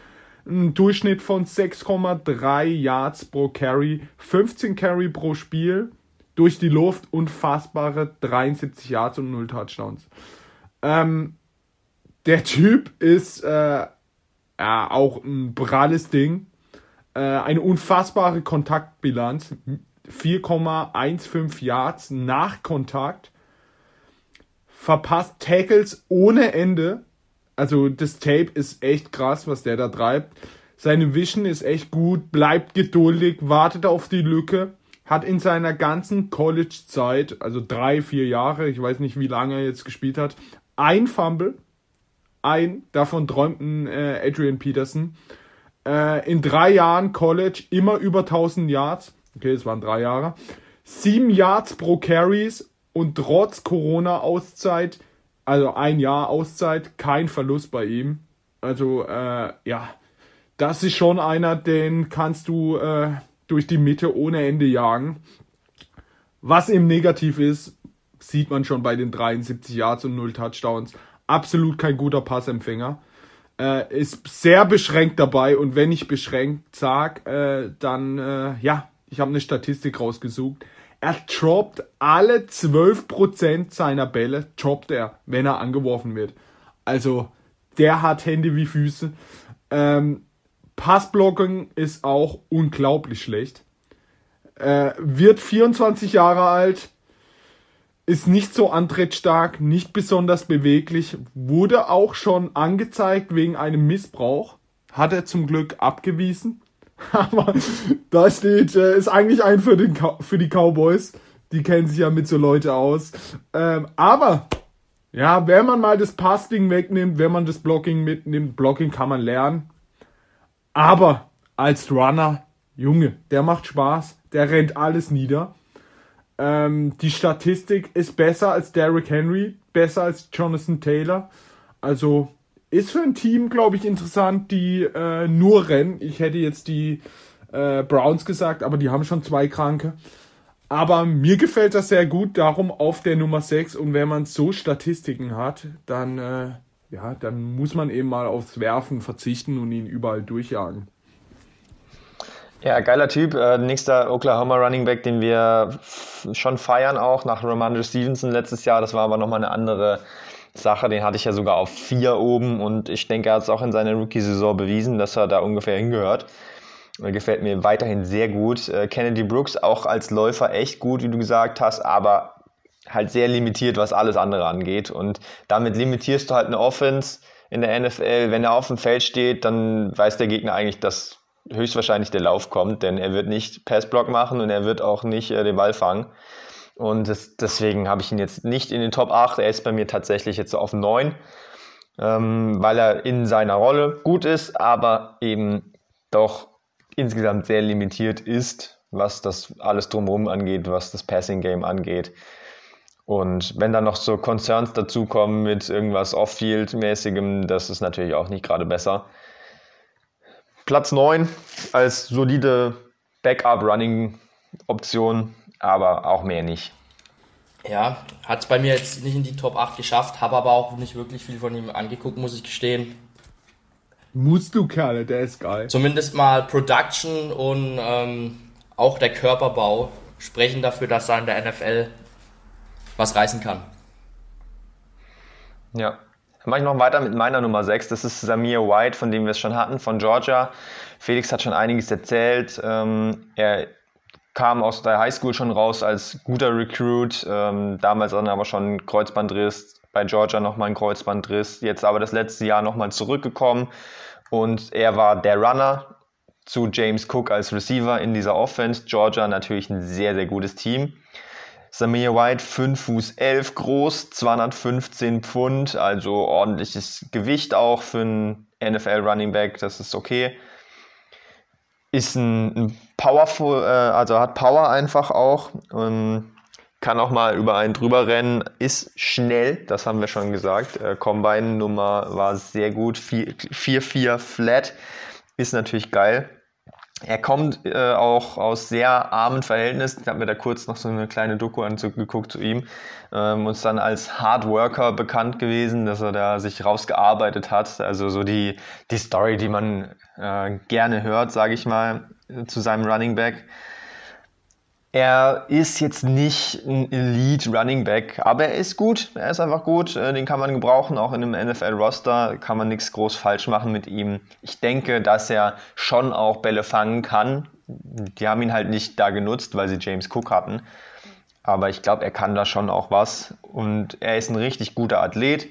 einen Durchschnitt von 6,3 Yards pro Carry, 15 Carry pro Spiel durch die Luft unfassbare 73 Yards und 0 Touchdowns. Ähm, der Typ ist äh, ja, auch ein pralles Ding. Äh, eine unfassbare Kontaktbilanz. 4,15 Yards nach Kontakt. verpasst Tackles ohne Ende. Also das Tape ist echt krass, was der da treibt. Seine Vision ist echt gut, bleibt geduldig, wartet auf die Lücke, hat in seiner ganzen College-Zeit, also drei, vier Jahre, ich weiß nicht, wie lange er jetzt gespielt hat, ein Fumble, ein, davon träumten äh, Adrian Peterson. Äh, in drei Jahren College immer über 1000 Yards. Okay, es waren drei Jahre. Sieben Yards pro Carries und trotz Corona-Auszeit, also ein Jahr Auszeit, kein Verlust bei ihm. Also, äh, ja, das ist schon einer, den kannst du äh, durch die Mitte ohne Ende jagen. Was eben negativ ist, sieht man schon bei den 73 Yards und 0 Touchdowns. Absolut kein guter Passempfänger. Äh, ist sehr beschränkt dabei und wenn ich beschränkt sag, äh, dann äh, ja, ich habe eine Statistik rausgesucht. Er droppt alle 12% seiner Bälle, droppt er, wenn er angeworfen wird. Also, der hat Hände wie Füße. Ähm, Passblocking ist auch unglaublich schlecht. Äh, wird 24 Jahre alt, ist nicht so antrittstark, nicht besonders beweglich, wurde auch schon angezeigt wegen einem Missbrauch, hat er zum Glück abgewiesen. Aber da steht, äh, ist eigentlich ein für, den, für die Cowboys. Die kennen sich ja mit so Leute aus. Ähm, aber, ja, wenn man mal das Passing wegnimmt, wenn man das Blocking mitnimmt, Blocking kann man lernen. Aber als Runner, Junge, der macht Spaß, der rennt alles nieder. Ähm, die Statistik ist besser als Derrick Henry, besser als Jonathan Taylor. Also ist für ein Team, glaube ich, interessant, die äh, nur rennen. Ich hätte jetzt die äh, Browns gesagt, aber die haben schon zwei Kranke. Aber mir gefällt das sehr gut, darum auf der Nummer 6. Und wenn man so Statistiken hat, dann äh, ja, dann muss man eben mal aufs Werfen verzichten und ihn überall durchjagen. Ja, geiler Typ. Äh, nächster Oklahoma Running Back, den wir schon feiern auch nach Ramondre Stevenson letztes Jahr. Das war aber nochmal eine andere Sache. Den hatte ich ja sogar auf vier oben und ich denke, er hat es auch in seiner Rookie-Saison bewiesen, dass er da ungefähr hingehört. Gefällt mir weiterhin sehr gut. Äh, Kennedy Brooks auch als Läufer echt gut, wie du gesagt hast, aber halt sehr limitiert, was alles andere angeht. Und damit limitierst du halt eine Offense in der NFL. Wenn er auf dem Feld steht, dann weiß der Gegner eigentlich, dass höchstwahrscheinlich der Lauf kommt, denn er wird nicht Passblock machen und er wird auch nicht äh, den Ball fangen. Und das, deswegen habe ich ihn jetzt nicht in den Top 8. Er ist bei mir tatsächlich jetzt auf 9, ähm, weil er in seiner Rolle gut ist, aber eben doch insgesamt sehr limitiert ist, was das alles drumherum angeht, was das Passing Game angeht. Und wenn dann noch so Concerns dazukommen mit irgendwas Off-Field-mäßigem, das ist natürlich auch nicht gerade besser. Platz 9 als solide Backup-Running-Option, aber auch mehr nicht. Ja, hat es bei mir jetzt nicht in die Top 8 geschafft, habe aber auch nicht wirklich viel von ihm angeguckt, muss ich gestehen. Musst du, Kerle, der ist geil. Zumindest mal Production und ähm, auch der Körperbau sprechen dafür, dass er in der NFL was reißen kann. Ja. Dann mache ich noch weiter mit meiner Nummer 6. Das ist Samir White, von dem wir es schon hatten, von Georgia. Felix hat schon einiges erzählt. Ähm, er kam aus der Highschool schon raus als guter Recruit. Ähm, damals dann aber schon Kreuzbandriss. Bei Georgia nochmal ein Kreuzbandriss. Jetzt aber das letzte Jahr nochmal zurückgekommen. Und er war der Runner zu James Cook als Receiver in dieser Offense. Georgia natürlich ein sehr, sehr gutes Team. Samir White 5 Fuß 11 groß, 215 Pfund, also ordentliches Gewicht auch für einen NFL Running Back, das ist okay. Ist ein, ein powerful, äh, also hat Power einfach auch. Ähm, kann auch mal über einen drüber rennen, ist schnell, das haben wir schon gesagt. Äh, Combine-Nummer war sehr gut, 4-4 flat, ist natürlich geil. Er kommt äh, auch aus sehr armen Verhältnissen. Ich habe mir da kurz noch so eine kleine Doku angeguckt zu ihm. Ähm, und ist dann als Hardworker bekannt gewesen, dass er da sich rausgearbeitet hat. Also so die, die Story, die man äh, gerne hört, sage ich mal, zu seinem Running Back. Er ist jetzt nicht ein Elite Running Back, aber er ist gut. Er ist einfach gut. Äh, den kann man gebrauchen. Auch in einem NFL-Roster kann man nichts groß falsch machen mit ihm. Ich denke, dass er schon auch Bälle fangen kann. Die haben ihn halt nicht da genutzt, weil sie James Cook hatten. Aber ich glaube, er kann da schon auch was. Und er ist ein richtig guter Athlet.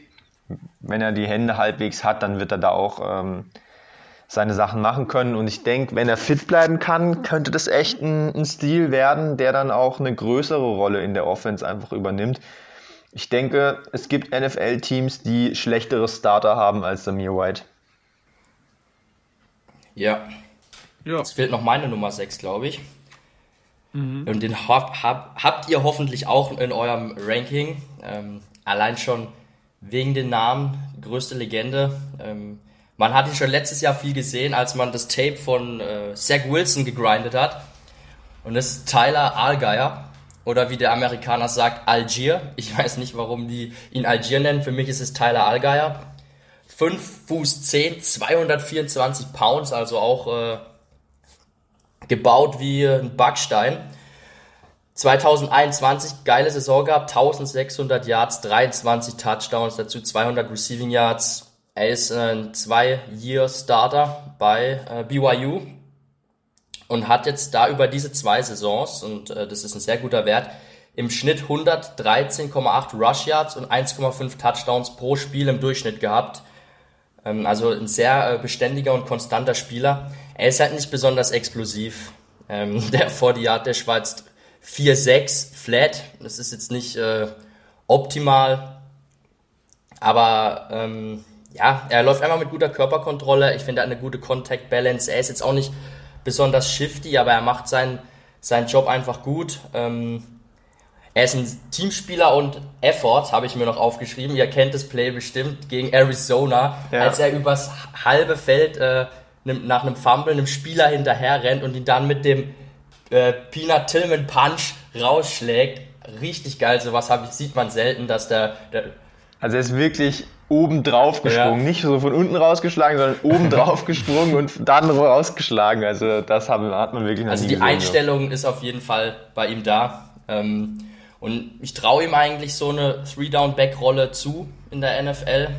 Wenn er die Hände halbwegs hat, dann wird er da auch ähm, seine Sachen machen können. Und ich denke, wenn er fit bleiben kann, könnte das echt ein, ein Stil werden, der dann auch eine größere Rolle in der Offense einfach übernimmt. Ich denke, es gibt NFL-Teams, die schlechtere Starter haben als Samir White. Ja. ja. Jetzt fehlt noch meine Nummer 6, glaube ich. Mhm. Und den hab, hab, habt ihr hoffentlich auch in eurem Ranking. Ähm, allein schon wegen den Namen, größte Legende. Ähm, man hat ihn schon letztes Jahr viel gesehen, als man das Tape von äh, Zach Wilson gegrindet hat. Und das ist Tyler Allgeier. Oder wie der Amerikaner sagt, Algier. Ich weiß nicht, warum die ihn Algier nennen. Für mich ist es Tyler Allgeier. 5 Fuß 10, 224 Pounds, also auch äh, gebaut wie ein Backstein. 2021 geile Saison gehabt, 1600 Yards, 23 Touchdowns, dazu 200 Receiving Yards. Er ist ein Zwei-Year-Starter bei äh, BYU und hat jetzt da über diese zwei Saisons, und äh, das ist ein sehr guter Wert, im Schnitt 113,8 Rush Yards und 1,5 Touchdowns pro Spiel im Durchschnitt gehabt. Ähm, also ein sehr äh, beständiger und konstanter Spieler. Er ist halt nicht besonders explosiv. Ähm, der 40 Yard, der schweizt 4-6 flat. Das ist jetzt nicht äh, optimal. Aber ähm, ja, er läuft einfach mit guter Körperkontrolle. Ich finde, er hat eine gute Contact Balance. Er ist jetzt auch nicht besonders shifty, aber er macht seinen, seinen Job einfach gut. Ähm, er ist ein Teamspieler und Effort, habe ich mir noch aufgeschrieben. Ihr kennt das Play bestimmt gegen Arizona, ja. als er übers halbe Feld äh, nach einem Fumble einem Spieler hinterher rennt und ihn dann mit dem äh, Peanut Tillman Punch rausschlägt. Richtig geil, sowas ich, sieht man selten, dass der, der also er ist wirklich oben drauf gesprungen, ja. nicht so von unten rausgeschlagen, sondern oben drauf gesprungen und dann rausgeschlagen. Also das hat, hat man wirklich noch Also die gesehen, Einstellung ja. ist auf jeden Fall bei ihm da. Ähm, und ich traue ihm eigentlich so eine Three-Down-Back-Rolle zu in der NFL.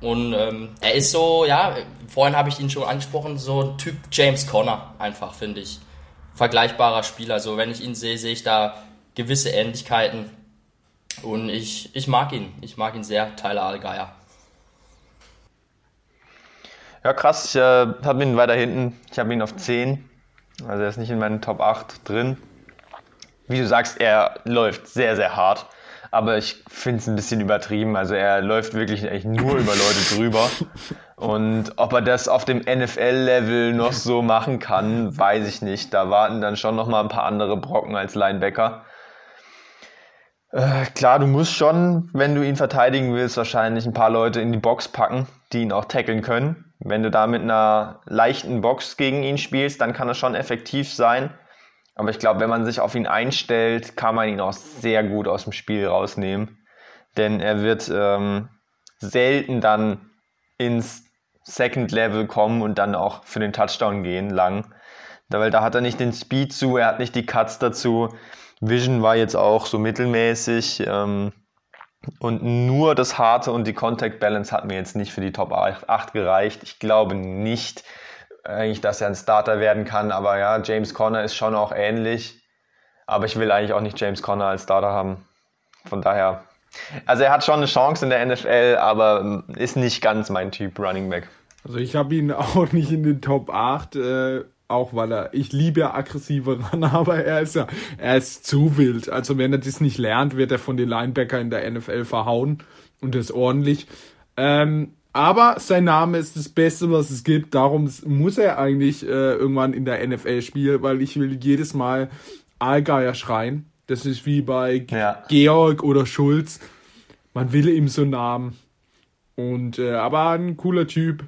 Und ähm, er ist so, ja, vorhin habe ich ihn schon angesprochen, so ein Typ James Conner einfach, finde ich. Vergleichbarer Spieler. So, wenn ich ihn sehe, sehe ich da gewisse Ähnlichkeiten. Und ich, ich mag ihn. Ich mag ihn sehr, Tyler Allgeier. Ja, krass. Ich äh, habe ihn weiter hinten. Ich habe ihn auf 10. Also er ist nicht in meinen Top 8 drin wie du sagst, er läuft sehr, sehr hart. Aber ich finde es ein bisschen übertrieben. Also er läuft wirklich eigentlich nur über Leute drüber. Und ob er das auf dem NFL-Level noch so machen kann, weiß ich nicht. Da warten dann schon noch mal ein paar andere Brocken als Linebacker. Äh, klar, du musst schon, wenn du ihn verteidigen willst, wahrscheinlich ein paar Leute in die Box packen, die ihn auch tackeln können. Wenn du da mit einer leichten Box gegen ihn spielst, dann kann er schon effektiv sein. Aber ich glaube, wenn man sich auf ihn einstellt, kann man ihn auch sehr gut aus dem Spiel rausnehmen. Denn er wird ähm, selten dann ins Second Level kommen und dann auch für den Touchdown gehen lang. Weil da hat er nicht den Speed zu, er hat nicht die Cuts dazu. Vision war jetzt auch so mittelmäßig. Ähm, und nur das Harte und die Contact Balance hat mir jetzt nicht für die Top 8 gereicht. Ich glaube nicht, eigentlich, dass er ein Starter werden kann. Aber ja, James Conner ist schon auch ähnlich. Aber ich will eigentlich auch nicht James Conner als Starter haben. Von daher. Also er hat schon eine Chance in der NFL, aber ist nicht ganz mein Typ Running Back. Also ich habe ihn auch nicht in den Top 8, äh, auch weil er, ich liebe ja aggressive Runner, aber er ist ja, er ist zu wild. Also wenn er das nicht lernt, wird er von den Linebacker in der NFL verhauen und das ordentlich. Ähm, aber sein Name ist das Beste, was es gibt. Darum muss er eigentlich äh, irgendwann in der NFL spielen, weil ich will jedes Mal Allgeier schreien. Das ist wie bei ja. Georg oder Schulz. Man will ihm so Namen. Und äh, aber ein cooler Typ.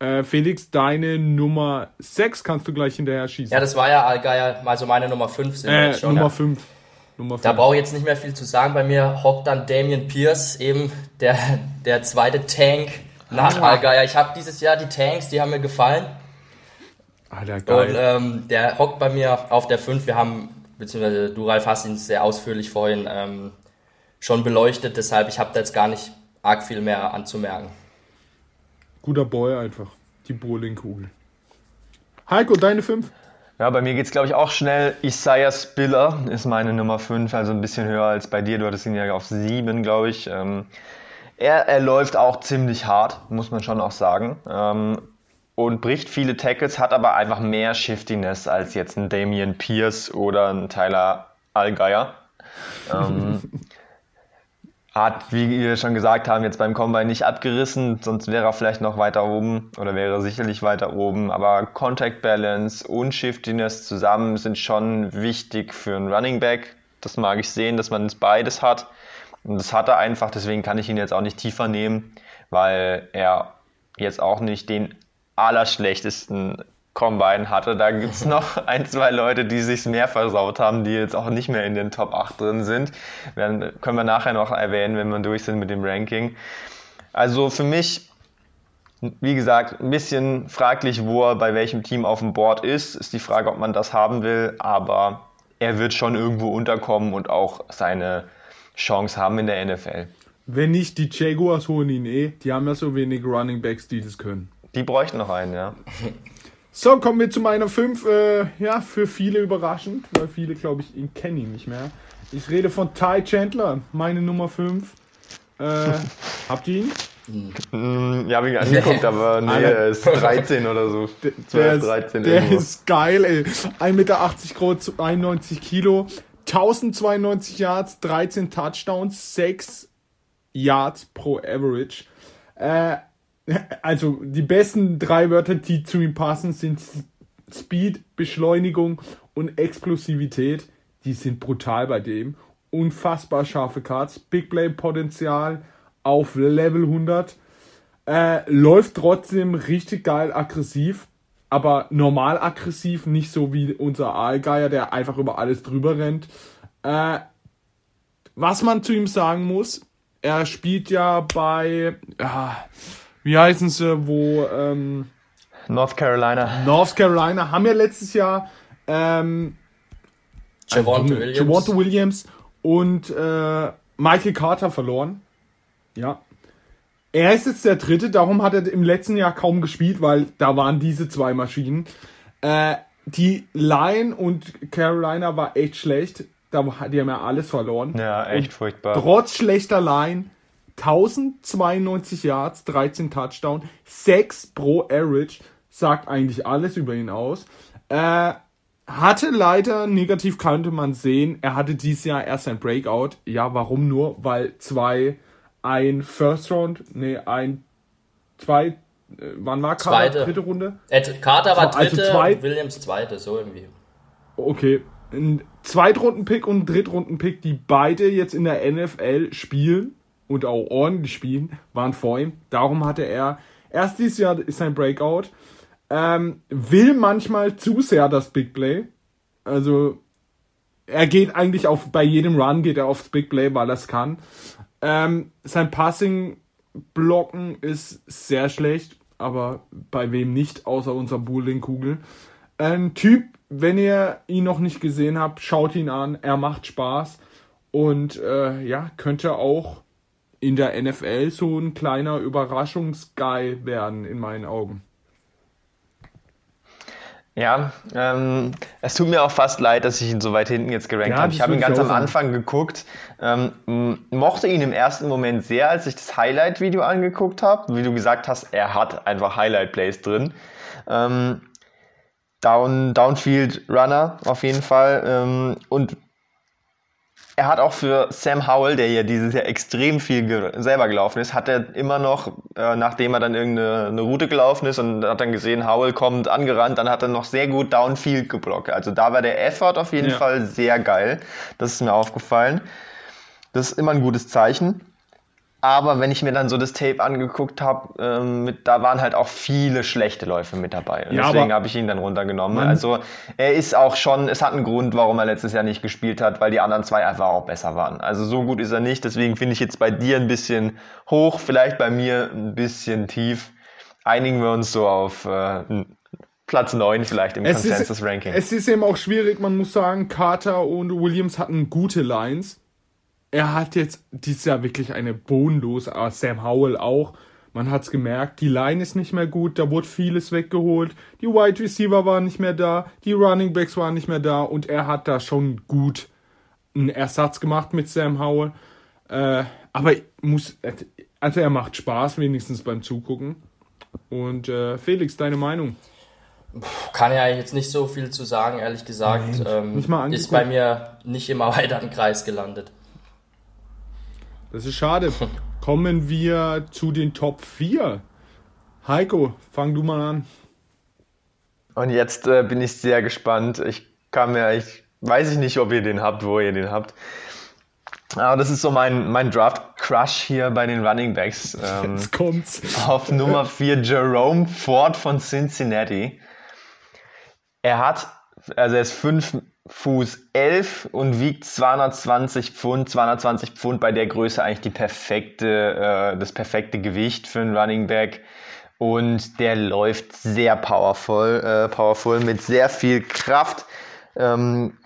Äh, Felix, deine Nummer 6 kannst du gleich hinterher schießen. Ja, das war ja Allgeier, also meine Nummer 5 sind äh, schon. Nummer 5. Ja. Da brauche ich jetzt nicht mehr viel zu sagen. Bei mir hockt dann Damien Pierce, eben der, der zweite Tank nach ah. Allgeier. Ich habe dieses Jahr die Tanks, die haben mir gefallen. Alter, geil. Und ähm, der hockt bei mir auf der 5. Wir haben, beziehungsweise du, Ralf, hast ihn sehr ausführlich vorhin ähm, schon beleuchtet. Deshalb, ich habe da jetzt gar nicht arg viel mehr anzumerken. Guter Boy einfach. Die Bowlingkugel. Heiko, deine 5? Ja, bei mir geht's glaube ich, auch schnell. Isaiah Spiller ist meine Nummer 5, also ein bisschen höher als bei dir. Du hattest ihn ja auf 7, glaube ich. Ähm, er, er läuft auch ziemlich hart, muss man schon auch sagen. Ähm, und bricht viele Tackles, hat aber einfach mehr Shiftiness als jetzt ein Damian Pierce oder ein Tyler Allgeier. ähm, hat, wie wir schon gesagt haben, jetzt beim Combine nicht abgerissen, sonst wäre er vielleicht noch weiter oben oder wäre sicherlich weiter oben. Aber Contact Balance und Shiftiness zusammen sind schon wichtig für einen Running Back. Das mag ich sehen, dass man es beides hat. Und das hat er einfach, deswegen kann ich ihn jetzt auch nicht tiefer nehmen, weil er jetzt auch nicht den allerschlechtesten Combine hatte. Da gibt es noch ein, zwei Leute, die sich mehr versaut haben, die jetzt auch nicht mehr in den Top 8 drin sind. Werden, können wir nachher noch erwähnen, wenn wir durch sind mit dem Ranking. Also für mich, wie gesagt, ein bisschen fraglich, wo er bei welchem Team auf dem Board ist. Ist die Frage, ob man das haben will, aber er wird schon irgendwo unterkommen und auch seine Chance haben in der NFL. Wenn nicht, die Jaguars holen ihn eh. Die haben ja so wenig Running Backs, die das können. Die bräuchten noch einen, ja. So, kommen wir zu meiner 5. Äh, ja, für viele überraschend, weil viele, glaube ich, ihn kennen ihn nicht mehr. Ich rede von Ty Chandler, meine Nummer 5. Äh, habt ihr ihn? Mm, ja, habe ich angeguckt, aber nee, er ist 13 oder so. 12, 13 Der irgendwo. ist geil, ey. 1,80 Meter groß, 91 Kilo, 1092 Yards, 13 Touchdowns, 6 Yards pro Average. Äh, also die besten drei Wörter, die zu ihm passen, sind Speed, Beschleunigung und Explosivität. Die sind brutal bei dem. Unfassbar scharfe Cards, Big Play Potenzial auf Level 100. Äh, läuft trotzdem richtig geil aggressiv, aber normal aggressiv, nicht so wie unser Aalgeier, der einfach über alles drüber rennt. Äh, was man zu ihm sagen muss, er spielt ja bei, ja, wie heißen sie, wo, ähm, North Carolina. North Carolina haben ja letztes Jahr ähm, Javonte Williams. Javonte Williams und äh, Michael Carter verloren. Ja. Er ist jetzt der dritte, darum hat er im letzten Jahr kaum gespielt, weil da waren diese zwei Maschinen. Äh, die Line und Carolina war echt schlecht. Da, die haben ja alles verloren. Ja, echt und furchtbar. Trotz schlechter Line 1092 Yards, 13 Touchdown, 6 pro Average, sagt eigentlich alles über ihn aus. Äh, hatte leider, negativ könnte man sehen, er hatte dieses Jahr erst ein Breakout. Ja, warum nur? Weil zwei, ein First Round, nee, ein, zwei, äh, wann war Carter? Zweite. Dritte Runde? Äh, Carter war Also dritte, zwei- Williams zweite, so irgendwie. Okay. Ein Zweitrunden-Pick und ein Drittrunden-Pick, die beide jetzt in der NFL spielen und auch ordentlich spielen, waren vor ihm. Darum hatte er erst dieses Jahr ist sein Breakout. Ähm, will manchmal zu sehr das Big Play. Also er geht eigentlich auf, bei jedem Run geht er aufs Big Play, weil er es kann. Ähm, sein Passing blocken ist sehr schlecht, aber bei wem nicht, außer unserer Bowling-Kugel. Ein Typ, wenn ihr ihn noch nicht gesehen habt, schaut ihn an, er macht Spaß und äh, ja, könnte auch in der NFL so ein kleiner Überraschungsguy werden, in meinen Augen. Ja, ähm, es tut mir auch fast leid, dass ich ihn so weit hinten jetzt gerankt Ja, habe. Ich habe ihn ganz am. Anfang geguckt, ähm, mochte ihn im ersten Moment sehr, als ich das Highlight-Video angeguckt habe. Wie du gesagt hast, er hat einfach Highlight-Plays drin. Ähm, Down, Downfield Runner auf jeden Fall. Ähm, und er hat auch für Sam Howell, der ja dieses Jahr extrem viel ge selber gelaufen ist, hat er immer noch, äh, nachdem er dann irgendeine eine Route gelaufen ist und hat dann gesehen, Howell kommt angerannt, dann hat er noch sehr gut Downfield geblockt. Also da war der Effort auf jeden Ja. Fall sehr geil. Das ist mir aufgefallen. Das ist immer ein gutes Zeichen. Aber wenn ich mir dann so das Tape angeguckt habe, ähm, da waren halt auch viele schlechte Läufe mit dabei. Und Ja, deswegen habe ich ihn dann runtergenommen. Also er ist auch schon, es hat einen Grund, warum er letztes Jahr nicht gespielt hat, weil die anderen zwei einfach auch besser waren. Also so gut ist er nicht. Deswegen finde ich jetzt bei dir ein bisschen hoch, vielleicht bei mir ein bisschen tief. Einigen wir uns so auf äh, Platz 9 vielleicht im Consensus-Ranking. es ist eben auch schwierig, man muss sagen, Carter und Williams hatten gute Lines. Er hat jetzt dieses Jahr wirklich eine bodenlose, aber Sam Howell auch. Man hat's gemerkt, die Line ist nicht mehr gut, da wurde vieles weggeholt, die Wide Receiver waren nicht mehr da, die Running Backs waren nicht mehr da und er hat da schon gut einen Ersatz gemacht mit Sam Howell. Äh, aber muss, also er macht Spaß wenigstens beim Zugucken. Und äh, Felix, deine Meinung? Kann ja jetzt nicht so viel zu sagen, ehrlich gesagt. Ähm, ist bei mir nicht im erweiterten Kreis gelandet. Das ist schade. Kommen wir zu den Top 4. Heiko, fang du mal an. Und jetzt äh, bin ich sehr gespannt. Ich kann mir, ich weiß ich nicht, ob ihr den habt, wo ihr den habt. Aber das ist so mein, mein Draft-Crush hier bei den Running Backs. Ähm, Jetzt kommt's. Auf Nummer 4 Jerome Ford von Cincinnati. Er hat, also er ist 5 Fuß 11 und wiegt 220 Pfund. 220 Pfund bei der Größe eigentlich die perfekte, äh, das perfekte Gewicht für einen Running Back. Und der läuft sehr powerful, äh, powerful mit sehr viel Kraft. Ähm,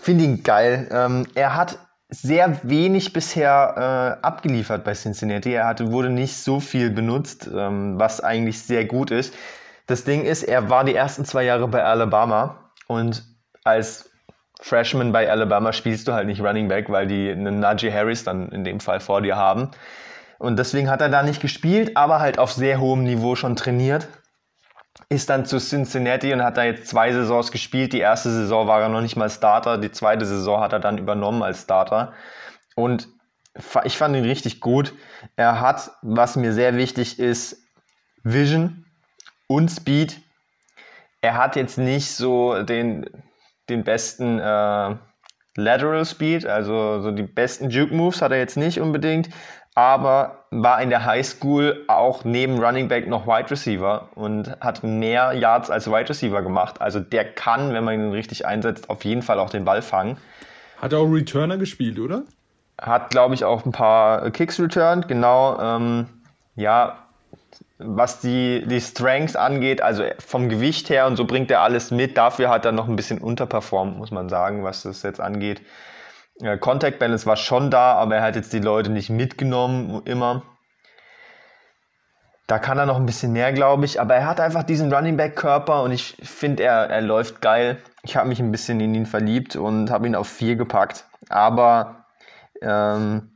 Finde ihn geil. Ähm, er hat sehr wenig bisher äh, abgeliefert bei Cincinnati. Er hatte, wurde nicht so viel benutzt, ähm, was eigentlich sehr gut ist. Das Ding ist, er war die ersten zwei Jahre bei Alabama und als Freshman bei Alabama spielst du halt nicht Running Back, weil die einen Najee Harris dann in dem Fall vor dir haben. Und deswegen hat er da nicht gespielt, aber halt auf sehr hohem Niveau schon trainiert. Ist dann zu Cincinnati und hat da jetzt zwei Saisons gespielt. Die erste Saison war er noch nicht mal Starter, die zweite Saison hat er dann übernommen als Starter. Und ich fand ihn richtig gut. Er hat, was mir sehr wichtig ist, Vision und Speed. Er hat jetzt nicht so den, den besten äh, Lateral Speed, also so die besten Juke Moves hat er jetzt nicht unbedingt, aber war in der High School auch neben Running Back noch Wide Receiver und hat mehr Yards als Wide Receiver gemacht. Also der kann, wenn man ihn richtig einsetzt, auf jeden Fall auch den Ball fangen. Hat er auch Returner gespielt, oder? Hat, glaube ich, auch ein paar Kicks returned, genau. Ähm, ja, was die, die Strengths angeht, also vom Gewicht her und so bringt er alles mit. Dafür hat er noch ein bisschen unterperformt, muss man sagen, was das jetzt angeht. Contact Balance war schon da, aber er hat jetzt die Leute nicht mitgenommen, immer. Da kann er noch ein bisschen mehr, glaube ich. Aber er hat einfach diesen Running Back Körper und ich finde, er, er läuft geil. Ich habe mich ein bisschen in ihn verliebt und habe ihn auf vier gepackt. Aber ähm,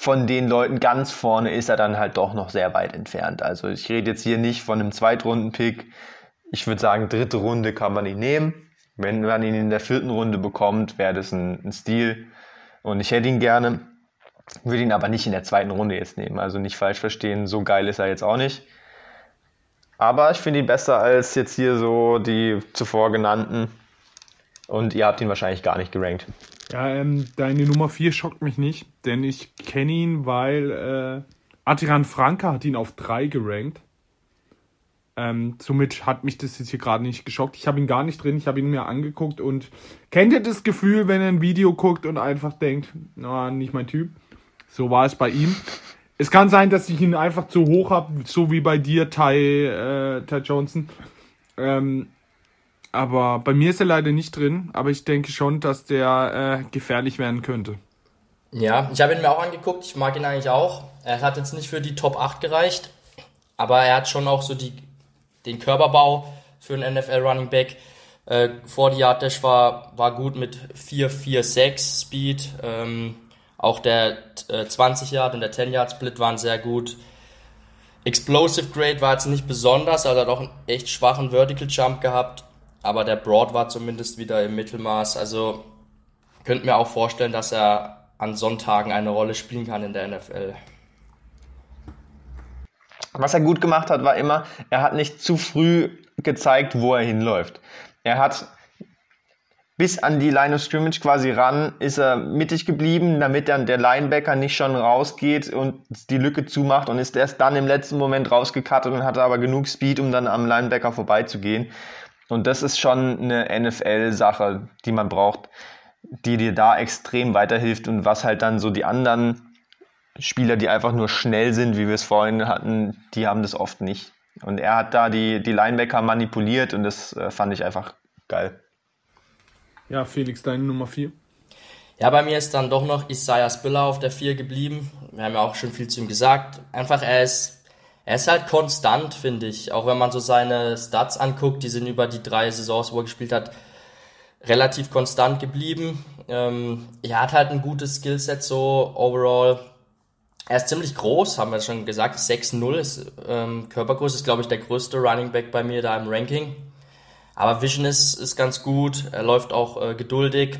von den Leuten ganz vorne ist er dann halt doch noch sehr weit entfernt. Also ich rede jetzt hier nicht von einem Zweitrunden-Pick. Ich würde sagen, dritte Runde kann man ihn nehmen. Wenn man ihn in der vierten Runde bekommt, wäre das ein, ein Stil. Und ich hätte ihn gerne, würde ihn aber nicht in der zweiten Runde jetzt nehmen. Also nicht falsch verstehen, so geil ist er jetzt auch nicht. Aber ich finde ihn besser als jetzt hier so die zuvor genannten. Und ihr habt ihn wahrscheinlich gar nicht gerankt. Ja, ähm, deine Nummer 4 schockt mich nicht, denn ich kenne ihn, weil äh, Adrian Franke hat ihn auf 3 gerankt. Ähm, somit hat mich das jetzt hier gerade nicht geschockt. Ich habe ihn gar nicht drin, ich habe ihn mir angeguckt und kennt ihr das Gefühl, wenn ihr ein Video guckt und einfach denkt, na, nicht mein Typ? So war es bei ihm. Es kann sein, dass ich ihn einfach zu hoch habe, so wie bei dir, Ty, äh, Ty Johnson. Ähm, aber bei mir ist er leider nicht drin, aber ich denke schon, dass der äh, gefährlich werden könnte. Ja, ich habe ihn mir auch angeguckt, ich mag ihn eigentlich auch. Er hat jetzt nicht für die Top 8 gereicht, aber er hat schon auch so die, den Körperbau für einen NFL Running Back. Äh, vor die Yard Dash war, war gut mit 4-4-6 Speed. Ähm, auch der äh, 20 Yard und der 10 Yard Split waren sehr gut. Explosive Grade war jetzt nicht besonders, also hat auch einen echt schwachen Vertical Jump gehabt aber der Broad war zumindest wieder im Mittelmaß. Also könnte mir auch vorstellen, dass er an Sonntagen eine Rolle spielen kann in der NFL. Was er gut gemacht hat, war immer, er hat nicht zu früh gezeigt, wo er hinläuft. Er hat bis an die Line of Scrimmage quasi ran, ist er mittig geblieben, damit dann der Linebacker nicht schon rausgeht und die Lücke zumacht und ist erst dann im letzten Moment rausgekattet und hatte aber genug Speed, um dann am Linebacker vorbeizugehen. Und das ist schon eine NFL-Sache, die man braucht, die dir da extrem weiterhilft und was halt dann so die anderen Spieler, die einfach nur schnell sind, wie wir es vorhin hatten, die haben das oft nicht. Und er hat da die, die Linebacker manipuliert und das äh, fand ich einfach geil. Ja, Felix, deine Nummer 4. Ja, bei mir ist dann doch noch Isaiah Spiller auf der 4 geblieben. Wir haben ja auch schon viel zu ihm gesagt. Einfach, er ist er ist halt konstant, finde ich. Auch wenn man so seine Stats anguckt, die sind über die drei Saisons, wo er gespielt hat, relativ konstant geblieben. Ähm, er hat halt ein gutes Skillset so overall. Er ist ziemlich groß, haben wir schon gesagt. 6'0 ist ähm, Körpergröße, ist glaube ich der größte Running Back bei mir da im Ranking. Aber Vision ist, ist ganz gut, er läuft auch äh, geduldig.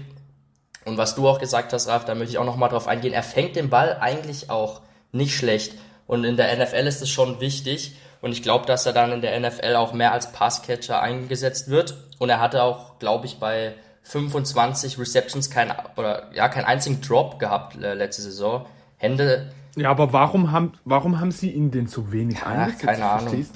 Und was du auch gesagt hast, Ralf, da möchte ich auch nochmal drauf eingehen. Er fängt den Ball eigentlich auch nicht schlecht. Und in der NFL ist es schon wichtig. Und ich glaube, dass er dann in der NFL auch mehr als Passcatcher eingesetzt wird. Und er hatte auch, glaube ich, bei 25 Receptions kein, oder, ja, keinen einzigen Drop gehabt äh, letzte Saison. Hände. Ja, aber warum haben, warum haben sie ihn denn so wenig Ja, eingesetzt? keine Ahnung.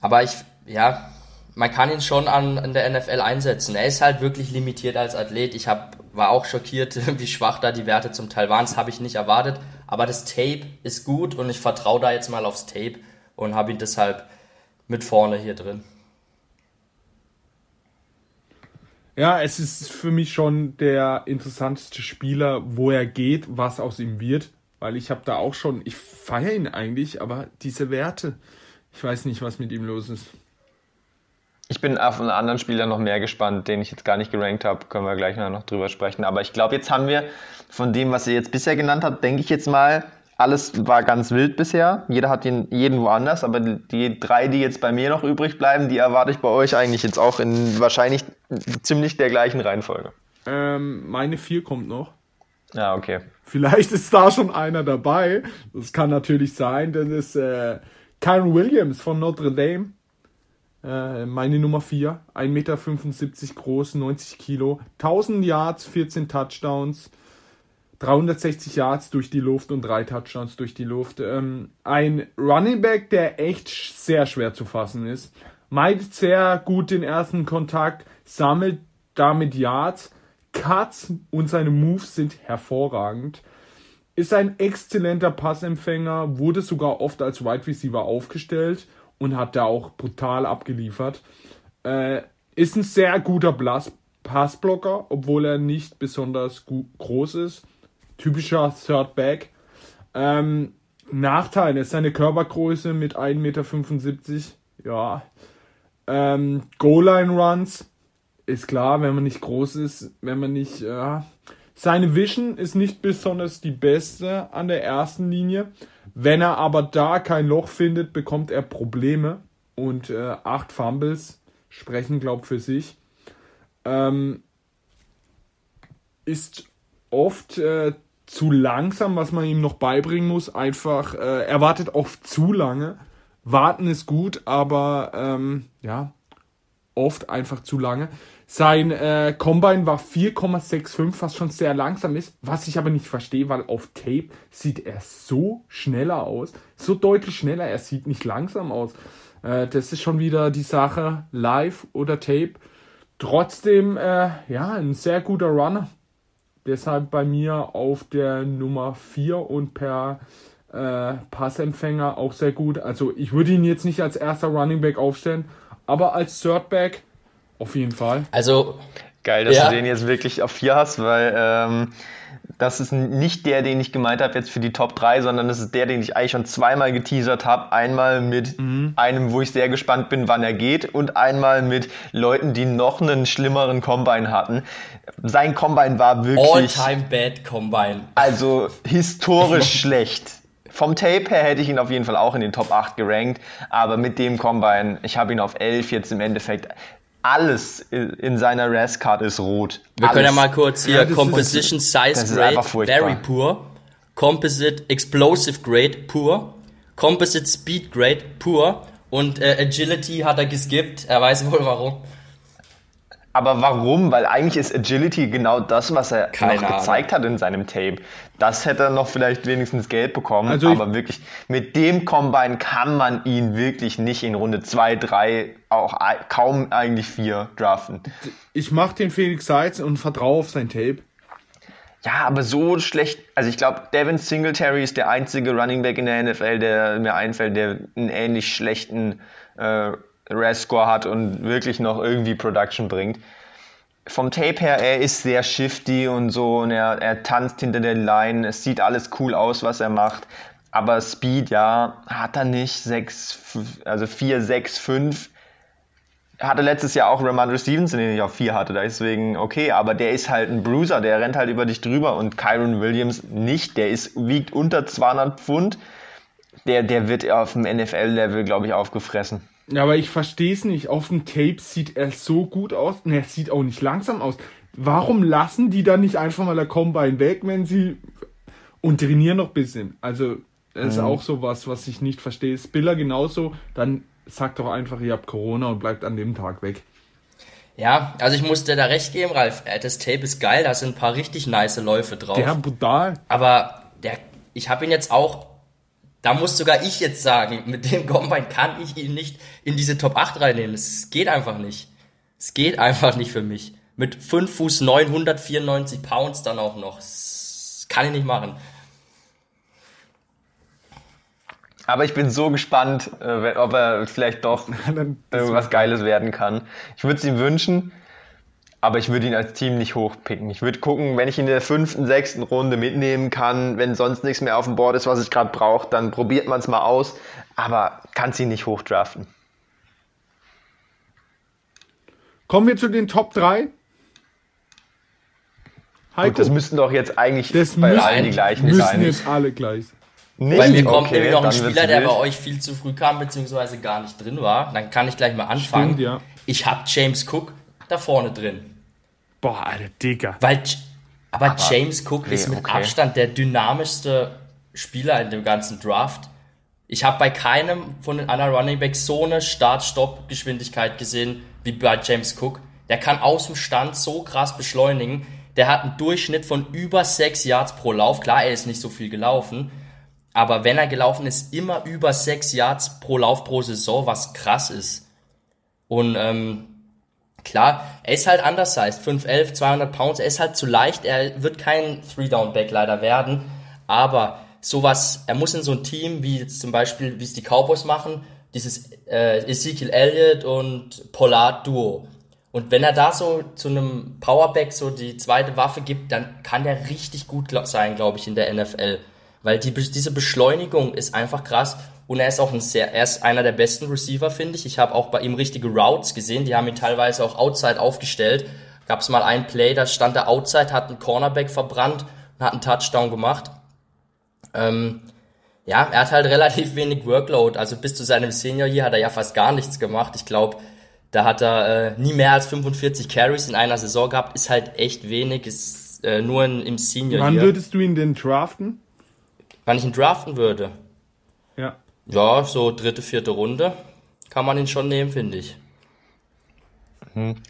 Aber ich, ja, man kann ihn schon an, an der NFL einsetzen. Er ist halt wirklich limitiert als Athlet. Ich hab, war auch schockiert, wie schwach da die Werte zum Teil waren. Das habe ich nicht erwartet. Aber das Tape ist gut und ich vertraue da jetzt mal aufs Tape und habe ihn deshalb mit vorne hier drin. Ja, es ist für mich schon der interessanteste Spieler, wo er geht, was aus ihm wird. Weil ich habe da auch schon, ich feiere ihn eigentlich, aber diese Werte, ich weiß nicht, was mit ihm los ist. Ich bin auf einen anderen Spieler noch mehr gespannt, den ich jetzt gar nicht gerankt habe. Können wir gleich noch drüber sprechen. Aber ich glaube, jetzt haben wir von dem, was ihr jetzt bisher genannt habt, denke ich jetzt mal, alles war ganz wild bisher. Jeder hat den, jeden woanders. Aber die, drei, die jetzt bei mir noch übrig bleiben, die erwarte ich bei euch eigentlich jetzt auch in wahrscheinlich ziemlich der gleichen Reihenfolge. Ähm, meine vier kommt noch. Ja, okay. Vielleicht ist da schon einer dabei. Das kann natürlich sein. Das ist äh, Kyron Williams von Notre Dame. Äh, meine Nummer 4. 1,75 Meter groß, 90 Kilo. 1000 Yards, 14 Touchdowns. 360 Yards durch die Luft und drei Touchdowns durch die Luft. Ähm, ein Running Back, der echt sehr schwer zu fassen ist. Meidet sehr gut den ersten Kontakt, sammelt damit Yards. Cuts und seine Moves sind hervorragend. Ist ein exzellenter Passempfänger, wurde sogar oft als Wide Receiver aufgestellt und hat da auch brutal abgeliefert. Äh, ist ein sehr guter Blas Passblocker, obwohl er nicht besonders groß ist. Typischer Third Back. Ähm, Nachteil ist seine Körpergröße mit 1,75 Meter. Ja. Ähm, Goal-Line-Runs ist klar, wenn man nicht groß ist, wenn man nicht. Ja. Seine Vision ist nicht besonders die beste an der ersten Linie. Wenn er aber da kein Loch findet, bekommt er Probleme. Und äh, acht Fumbles sprechen, glaub für sich. Ähm, ist oft äh, zu langsam, was man ihm noch beibringen muss. Einfach, äh, er wartet oft zu lange. Warten ist gut, aber ähm, ja, oft einfach zu lange. Sein äh, Combine war 4,65, was schon sehr langsam ist, was ich aber nicht verstehe, weil auf Tape sieht er so schneller aus, so deutlich schneller, er sieht nicht langsam aus. Äh, das ist schon wieder die Sache, live oder Tape. Trotzdem, äh, ja, ein sehr guter Runner. Deshalb bei mir auf der Nummer 4 und per äh, Passempfänger auch sehr gut. Also ich würde ihn jetzt nicht als erster Running Back aufstellen, aber als Third Back auf jeden Fall. Also, Geil, dass Ja. du den jetzt wirklich auf 4 hast, weil ähm, das ist nicht der, den ich gemeint habe jetzt für die Top 3, sondern das ist der, den ich eigentlich schon zweimal geteasert habe. Einmal mit einem, wo ich sehr gespannt bin, wann er geht und einmal mit Leuten, die noch einen schlimmeren Combine hatten. Sein Combine war wirklich All-Time Bad Combine. also historisch schlecht. Vom Tape her hätte ich ihn auf jeden Fall auch in den Top 8 gerankt, aber mit dem Combine, ich habe ihn auf 11 jetzt im Endeffekt. Alles in seiner RAS-Card ist rot. Wir können ja mal kurz hier Ja, ist- Composition das Size ist Grade. Very Poor, Composite Explosive Grade Poor, Composite Speed Grade Poor und äh, Agility hat er geskippt. Er weiß wohl warum. Aber warum? Weil eigentlich ist Agility genau das, was er Keine noch gezeigt hat in seinem Tape. Das hätte er noch vielleicht wenigstens Geld bekommen. Also aber wirklich, mit dem Combine kann man ihn wirklich nicht in Runde 2, 3, auch kaum eigentlich 4 draften. Ich mache den Felix Seitz und vertraue auf sein Tape. Ja, aber so schlecht. Also ich glaube, Devin Singletary ist der einzige Running Back in der NFL, der mir einfällt, der einen ähnlich schlechten äh, RAS-Score hat und wirklich noch irgendwie Production bringt. Vom Tape her, er ist sehr shifty und so und er, er tanzt hinter der Line. Es sieht alles cool aus, was er macht. aber Speed, ja, hat er nicht. 6, also 4, 6, 5. Hatte letztes Jahr auch Ramondre Stevenson, den ich auf 4 hatte, deswegen okay, aber der ist halt ein Bruiser, der rennt halt über dich drüber und Kyron Williams nicht, der ist, wiegt unter 200 Pfund, der, der wird auf dem NFL-Level, glaube ich, aufgefressen. Ja, aber ich verstehe es nicht. Auf dem Tape sieht er so gut aus. Und er sieht auch nicht langsam aus. Warum lassen die dann nicht einfach mal der Combine weg, wenn sie und trainieren noch ein bisschen? Also, das ist Mhm. auch so was, was ich nicht verstehe. Spiller genauso, dann sagt doch einfach, ihr habt Corona und bleibt an dem Tag weg. Ja, also ich muss dir da recht geben, Ralf. Äh, Das Tape ist geil, da sind ein paar richtig nice Läufe drauf. Der brutal. Aber der, ich habe ihn jetzt auch, da muss sogar ich jetzt sagen, mit dem Combine kann ich ihn nicht in diese Top 8 reinnehmen. Es geht einfach nicht. Es geht einfach nicht für mich. Mit 5 Fuß 994 Pounds dann auch noch. Das kann ich nicht machen. Aber ich bin so gespannt, äh, ob er vielleicht doch irgendwas Geiles werden kann. Ich würde es ihm wünschen, aber ich würde ihn als Team nicht hochpicken. Ich würde gucken, wenn ich ihn in der fünften, sechsten Runde mitnehmen kann, wenn sonst nichts mehr auf dem Board ist, was ich gerade brauche, dann probiert man es mal aus, aber kann ihn nicht hochdraften. Kommen wir zu den Top 3. Heiko, Gut, das müssten doch jetzt eigentlich das bei müssen, allen die gleichen müssen sein. jetzt alle gleich. Nicht? Bei mir kommt Okay, nämlich noch ein Spieler, der bei euch viel zu früh kam, beziehungsweise gar nicht drin war. Dann kann ich gleich mal anfangen. Stimmt, ja. Ich habe James Cook da vorne drin. Boah, Alter, Digga. Weil, J- aber, James Cook okay, ist mit okay. Abstand der dynamischste Spieler in dem ganzen Draft. Ich habe bei keinem von den anderen Running Backs so eine Start-Stopp-Geschwindigkeit gesehen wie bei James Cook. Der kann aus dem Stand so krass beschleunigen. Der hat einen Durchschnitt von über 6 Yards pro Lauf. Klar, er ist nicht so viel gelaufen. Aber wenn er gelaufen ist, immer über 6 Yards pro Lauf pro Saison, was krass ist. Und ähm, Klar, er ist halt undersized, 5'11, 200 Pounds, er ist halt zu leicht, er wird kein Three-Down-Back leider werden, aber sowas, er muss in so ein Team, wie jetzt zum Beispiel, wie es die Cowboys machen, dieses äh, Ezekiel Elliott und Pollard Duo. Und wenn er da so zu einem Powerback so die zweite Waffe gibt, dann kann der richtig gut sein, glaube ich, in der NFL. Weil die, diese Beschleunigung ist einfach krass. Und er ist auch ein sehr, er ist einer der besten Receiver, finde ich. Ich habe auch bei ihm richtige Routes gesehen. Die haben ihn teilweise auch outside aufgestellt. Gab es mal ein Play, da stand er outside, hat einen Cornerback verbrannt und hat einen Touchdown gemacht. Ähm, ja, er hat halt relativ wenig Workload. Also bis zu seinem Senior Year hat er ja fast gar nichts gemacht. Ich glaube, da hat er äh, nie mehr als 45 Carries in einer Saison gehabt. Ist halt echt wenig. Ist äh, nur in, im Senior Wann Year. würdest du ihn denn draften? Wann ich ihn draften würde? Ja. Ja, so dritte, vierte Runde kann man ihn schon nehmen, finde ich.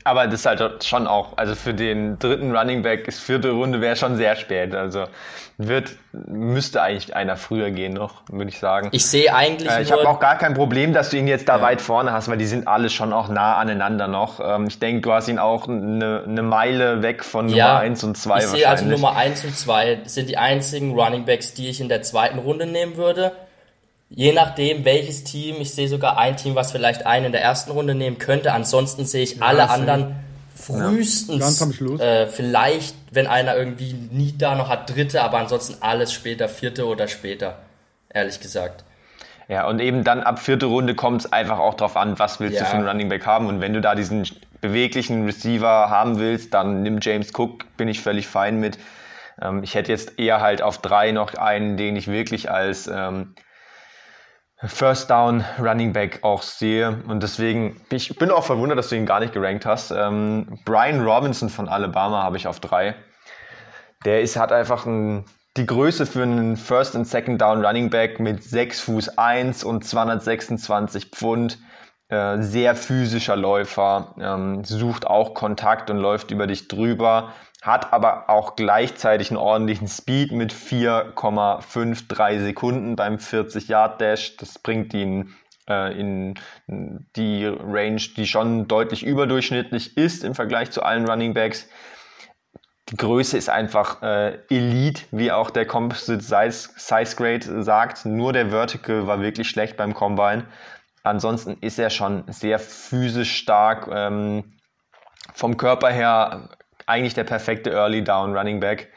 Aber das ist halt schon auch, also für den dritten Running Back ist vierte Runde wäre schon sehr spät. Also wird, müsste eigentlich einer früher gehen noch, würde ich sagen. Ich sehe eigentlich Äh, ich habe auch gar kein Problem, dass du ihn jetzt da weit vorne hast, weil die sind alle schon auch nah aneinander noch. Ähm, ich denke, du hast ihn auch eine, eine Meile weg von Nummer ja, 1 und 2 ich sehe also. Nummer 1 und 2 sind die einzigen Running Backs, die ich in der zweiten Runde nehmen würde. Je nachdem, welches Team, ich sehe sogar ein Team, was vielleicht einen in der ersten Runde nehmen könnte. Ansonsten sehe ich alle safe. anderen frühestens, Ganz am Schluss. Äh, vielleicht, wenn einer irgendwie nie da noch hat, dritte, aber ansonsten alles später, vierte oder später, ehrlich gesagt. Ja, und eben dann ab vierte Runde kommt es einfach auch drauf an, was willst du Ja. für einen Running Back haben. Und wenn du da diesen beweglichen Receiver haben willst, dann nimm James Cook, bin ich völlig fein mit. Ähm, ich hätte jetzt eher halt auf drei noch einen, den ich wirklich als ähm, First Down Running Back auch sehe. Und deswegen, ich bin auch verwundert, dass du ihn gar nicht gerankt hast. Ähm, Brian Robinson von Alabama habe ich auf drei. Der ist, hat einfach ein, die Größe für einen First und Second Down Running Back mit 6 Fuß 1 und 226 Pfund. Äh, sehr physischer Läufer, ähm, sucht auch Kontakt und läuft über dich drüber, hat aber auch gleichzeitig einen ordentlichen Speed mit 4,53 Sekunden beim 40-Yard-Dash. Das bringt ihn äh, in die Range, die schon deutlich überdurchschnittlich ist im Vergleich zu allen Running Backs die Größe ist einfach äh, Elite, wie auch der Composite Size, Size Grade sagt. Nur der Vertical war wirklich schlecht beim Combine. Ansonsten ist er schon sehr physisch stark. Ähm, vom Körper her eigentlich der perfekte Early Down Running Back.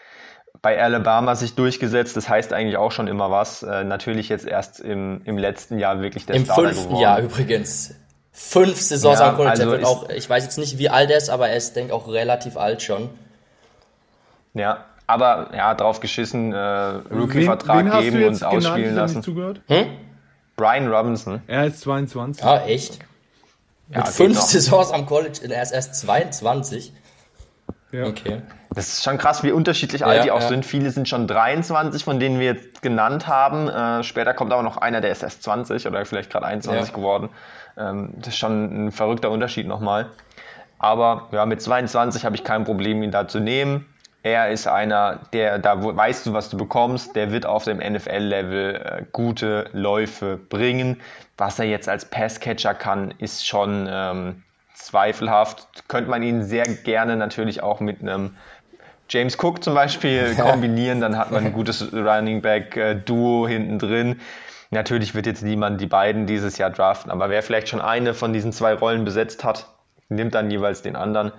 bei Alabama sich durchgesetzt. Das heißt eigentlich auch schon immer was. Äh, natürlich jetzt erst im, im letzten Jahr wirklich der Im Starter fünften geworden. Jahr übrigens. Fünf Saisons Ja, am College. also wird ist- auch, ich weiß jetzt nicht, wie alt er ist, aber er ist, denke auch relativ alt schon. Ja, aber ja, drauf geschissen, äh, Rookie-Vertrag wen hast du geben jetzt und? Ich ausspielen lassen. zugehört. Brian Robinson. Er ist 22. Ah, echt? Ja, Mit fünf. Saisons am College, er ist erst 22. Ja. Okay. Das ist schon krass, wie unterschiedlich alt Ja, die auch ja. sind. Viele sind schon 23, von denen wir jetzt genannt haben. Äh, später kommt aber noch einer, der ist erst 20 oder vielleicht gerade 21 Ja. geworden. Ähm, das ist schon ein verrückter Unterschied nochmal. Aber ja, mit 22 habe ich kein Problem, ihn da zu nehmen. Er ist einer, der, da wo- weißt du, was du bekommst, der wird auf dem NFL-Level äh, gute Läufe bringen. Was er jetzt als Passcatcher kann, ist schon ähm, zweifelhaft. Könnte man ihn sehr gerne natürlich auch mit einem James Cook zum Beispiel kombinieren, dann hat man ein gutes Running Back äh, Duo hinten drin. Natürlich wird jetzt niemand die beiden dieses Jahr draften, aber wer vielleicht schon eine von diesen zwei Rollen besetzt hat, nimmt dann jeweils den anderen.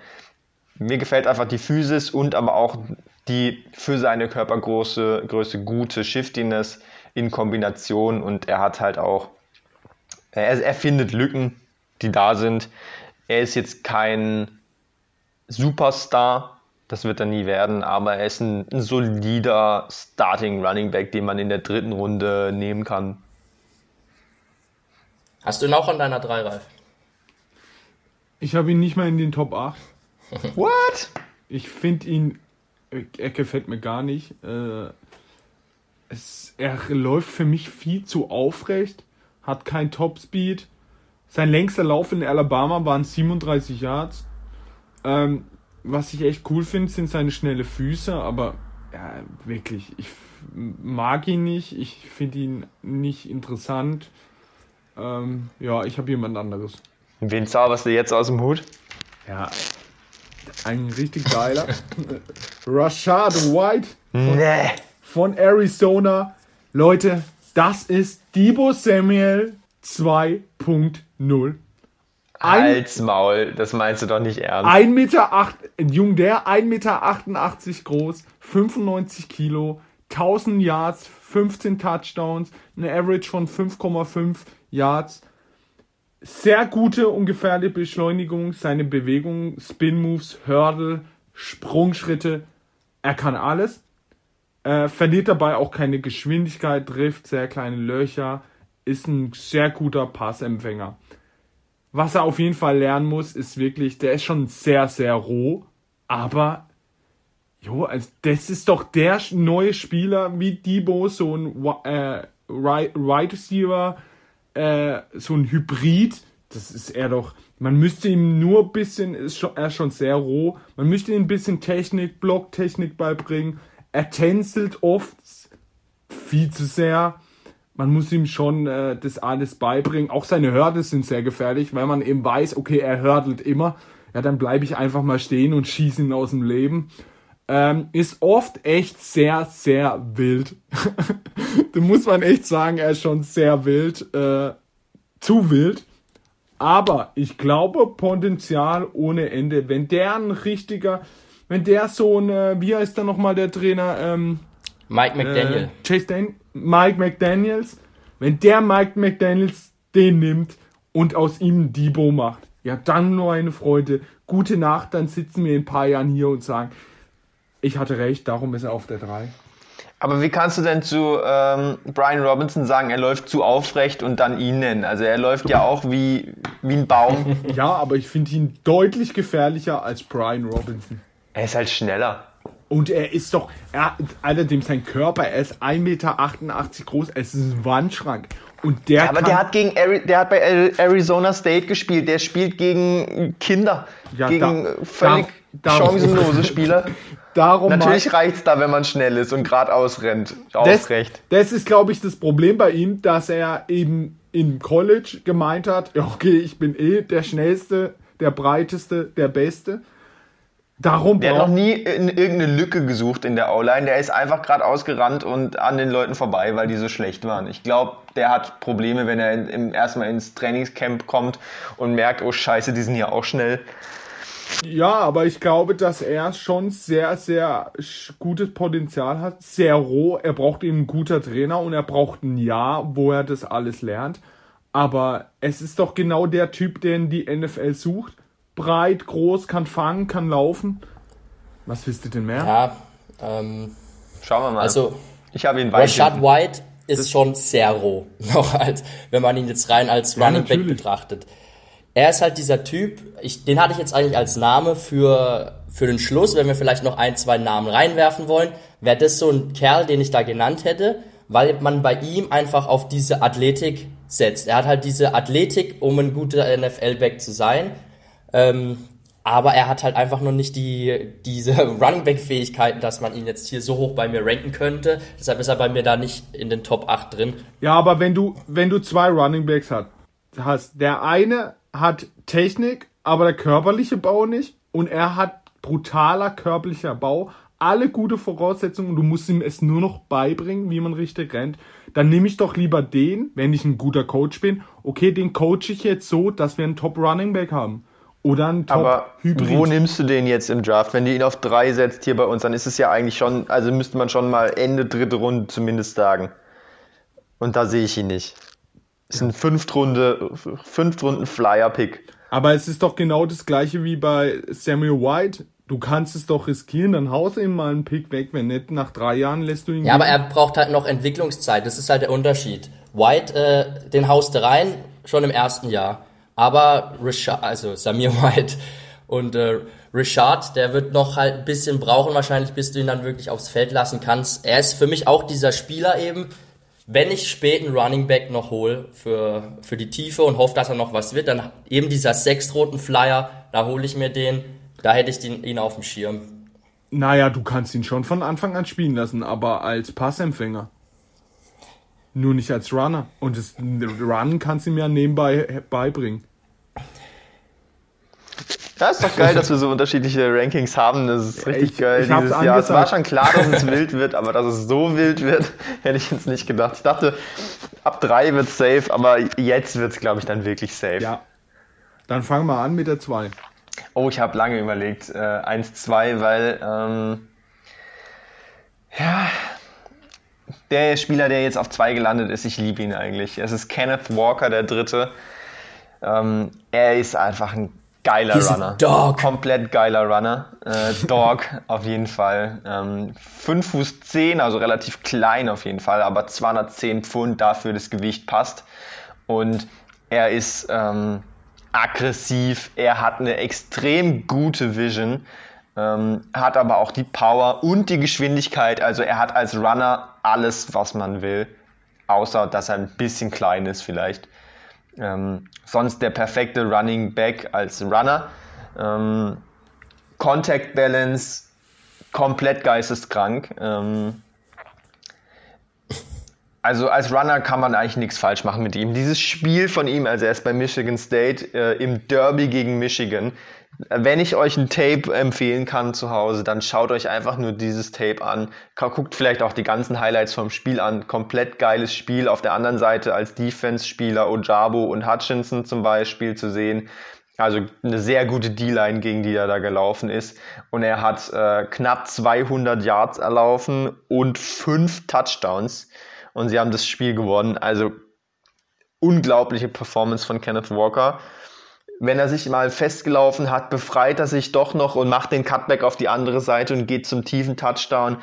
Mir gefällt einfach die Physis und aber auch die für seine Körpergröße Größe gute Shiftiness in Kombination und er hat halt auch, er, er findet Lücken, die da sind. Er ist jetzt kein Superstar, das wird er nie werden, aber er ist ein, ein solider Starting Running Back, den man in der dritten Runde nehmen kann. Hast du ihn auch an deiner 3, Ralf? Ich habe ihn nicht mal in den Top 8. What? Ich finde ihn, er gefällt mir gar nicht. Äh, es, er läuft für mich viel zu aufrecht, hat kein Topspeed. Sein längster Lauf in Alabama waren 37 Yards. Ähm, was ich echt cool finde, sind seine schnelle Füße, aber ja, wirklich, ich mag ihn nicht, ich finde ihn nicht interessant. Ähm, ja, ich habe jemand anderes. Wen zauberst du jetzt aus dem Hut? Ja, ein richtig geiler. Rashad White Nee. von Arizona. Leute, das ist Debo Samuel 2.0. Ein, Als Maul, das meinst du doch nicht ernst. 1 Meter, acht, ein Jung der, 1 Meter 88 groß, 95 Kilo, 1000 Yards, 15 Touchdowns, eine Average von 5,5 Yards. Sehr gute und gefährliche Beschleunigung, seine Bewegungen, Spin Moves, Hurdle, Sprungschritte. Er kann alles. Äh, verliert dabei auch keine Geschwindigkeit, trifft sehr kleine Löcher, ist ein sehr guter Passempfänger. Was er auf jeden Fall lernen muss, ist wirklich, der ist schon sehr, sehr roh, aber jo, also das ist doch der neue Spieler wie Debo, so ein äh, Right Receiver, äh, so ein Hybrid. Das ist er doch. Man müsste ihm nur ein bisschen, ist schon, er ist schon sehr roh, man müsste ihm ein bisschen Technik, Blocktechnik beibringen. Er tänzelt oft viel zu sehr. Man muss ihm schon äh, das alles beibringen. Auch seine Hürden sind sehr gefährlich, weil man eben weiß, okay, er hördelt immer. Ja, dann bleibe ich einfach mal stehen und schieße ihn aus dem Leben. Ähm, ist oft echt sehr, sehr wild. da muss man echt sagen, er ist schon sehr wild. Äh, zu wild. Aber ich glaube, Potenzial ohne Ende. Wenn der ein richtiger, wenn der so ein, wie heißt da nochmal der Trainer? Ähm, Mike McDaniel. äh, Chase Dan Mike McDaniels, wenn der Mike McDaniels den nimmt und aus ihm ein Debo macht, ja dann nur eine Freude. Gute Nacht, dann sitzen wir in ein paar Jahren hier und sagen, ich hatte recht, darum ist er auf der 3. Aber wie kannst du denn zu ähm, Brian Robinson sagen, er läuft zu aufrecht und dann ihn nennen? Also er läuft ja auch wie, wie ein Baum. Ja, aber ich finde ihn deutlich gefährlicher als Brian Robinson. er ist halt schneller. Und er ist doch, er, allerdings sein Körper, er ist 1,88 Meter groß, es ist ein Wandschrank. Und der Aber kann, der hat gegen Ari der hat bei Ari- Arizona State gespielt. Der spielt gegen Kinder. Ja, gegen da- völlig da- chancenlose Spieler. darum Natürlich reicht's da, wenn man schnell ist und geradeaus rennt. das, Aufrecht. das ist, glaube ich, das Problem bei ihm, dass er eben im College gemeint hat, ja, okay, ich bin eh der schnellste, der breiteste, der beste. Darum Der hat noch nie in irgendeine Lücke gesucht in der O-Line. Der ist einfach geradeaus gerannt und an den Leuten vorbei, weil die so schlecht waren. Ich glaube, der hat Probleme, wenn er in, im, erstmal ins Trainingscamp kommt und merkt, oh Scheiße, die sind hier auch schnell. Ja, aber ich glaube, dass er schon sehr, sehr gutes Potenzial hat. Sehr roh. Er braucht eben einen guter Trainer und er braucht ein Jahr, wo er das alles lernt. Aber es ist doch genau der Typ, den die NFL sucht. Breit, groß, kann fangen, kann laufen. Was wisst ihr denn mehr? Ja, ähm, Schauen wir mal. also ich habe ihn Rashad. White ist schon sehr roh, noch als, wenn man ihn jetzt rein als Ja, Running Back betrachtet. Er ist halt dieser Typ, ich, den hatte ich jetzt eigentlich als Name für, für den Schluss, wenn wir vielleicht noch ein, zwei Namen reinwerfen wollen, wäre das so ein Kerl, den ich da genannt hätte, weil man bei ihm einfach auf diese Athletik setzt. Er hat halt diese Athletik, um ein guter NFL-Back zu sein. Ähm, aber er hat halt einfach noch nicht die, diese Running Back Fähigkeiten, dass man ihn jetzt hier so hoch bei mir ranken könnte. Deshalb ist er bei mir da nicht in den Top 8 drin. Ja, aber wenn du, wenn du zwei Running Backs hat, hast, der eine hat Technik, aber der körperliche Bau nicht und er hat brutaler körperlicher Bau, alle gute Voraussetzungen du musst ihm es nur noch beibringen, wie man richtig rennt, dann nehme ich doch lieber den, wenn ich ein guter Coach bin, okay, den coach ich jetzt so, dass wir einen Top Running Back haben. Oder einen Top Aber Hybrid. wo nimmst du den jetzt im Draft? Wenn du ihn auf drei setzt hier bei uns, dann ist es ja eigentlich schon, also müsste man schon mal Ende dritte Runde zumindest sagen. Und da sehe ich ihn nicht. Ist ein Fünftrunde, Fünftrunden Flyer-Pick. Aber es ist doch genau das gleiche wie bei Samuel White. Du kannst es doch riskieren, dann haust du ihm mal einen Pick weg, wenn nicht, nach drei Jahren lässt du ihn Ja, aber gehen. er braucht halt noch Entwicklungszeit. Das ist halt der Unterschied. White, äh, den haust du rein, schon im ersten Jahr. Aber Richard, also Samir White und äh, Richard, der wird noch halt ein bisschen brauchen wahrscheinlich, bis du ihn dann wirklich aufs Feld lassen kannst. Er ist für mich auch dieser Spieler eben, wenn ich spät einen Running Back noch hole für, für die Tiefe und hoffe, dass er noch was wird, dann eben dieser sechsroten Flyer, da hole ich mir den, da hätte ich den, ihn auf dem Schirm. Naja, du kannst ihn schon von Anfang an spielen lassen, aber als Passempfänger. Nur nicht als Runner. Und das Run kannst du ihm ja nebenbei beibringen. Ja, ist doch geil, dass wir so unterschiedliche Rankings haben. Das ist richtig ich- geil ich dieses Jahr. Es war schon klar, dass es wild wird, aber dass es so wild wird, hätte ich jetzt nicht gedacht. Ich dachte, ab drei wird safe, aber jetzt wird es, glaube ich, dann wirklich safe. Ja. Dann fangen wir an mit der 2. Oh, ich habe lange überlegt. Äh, 1, 2, weil ähm, ja, der Spieler, der jetzt auf 2 gelandet ist, ich liebe ihn eigentlich. Es ist Kenneth Walker, der dritte. Ähm, er ist einfach ein geiler He's Runner. dog. Komplett geiler Runner. Äh, Dog auf jeden Fall. Ähm, 5 Fuß 10, also relativ klein auf jeden Fall, aber 210 Pfund dafür das Gewicht passt. Und er ist ähm, aggressiv, er hat eine extrem gute Vision, ähm, hat aber auch die Power und die Geschwindigkeit. Also er hat als Runner alles, was man will, außer dass er ein bisschen klein ist vielleicht. Ähm, sonst der perfekte Running Back als Runner. Ähm, Contact Balance komplett geisteskrank. Ähm, also als Runner kann man eigentlich nichts falsch machen mit ihm. Dieses Spiel von ihm, also er ist bei Michigan State äh, im Derby gegen Michigan. Wenn ich euch ein Tape empfehlen kann zu Hause, dann schaut euch einfach nur dieses Tape an. Guckt vielleicht auch die ganzen Highlights vom Spiel an. Komplett geiles Spiel. Auf der anderen Seite als Defense-Spieler Ojabo und Hutchinson zum Beispiel zu sehen. Also eine sehr gute D-Line, gegen die er da gelaufen ist. Und er hat äh, knapp 200 Yards erlaufen und fünf Touchdowns. Und sie haben das Spiel gewonnen. Also unglaubliche Performance von Kenneth Walker. Wenn er sich mal festgelaufen hat, befreit er sich doch noch und macht den Cutback auf die andere Seite und geht zum tiefen Touchdown.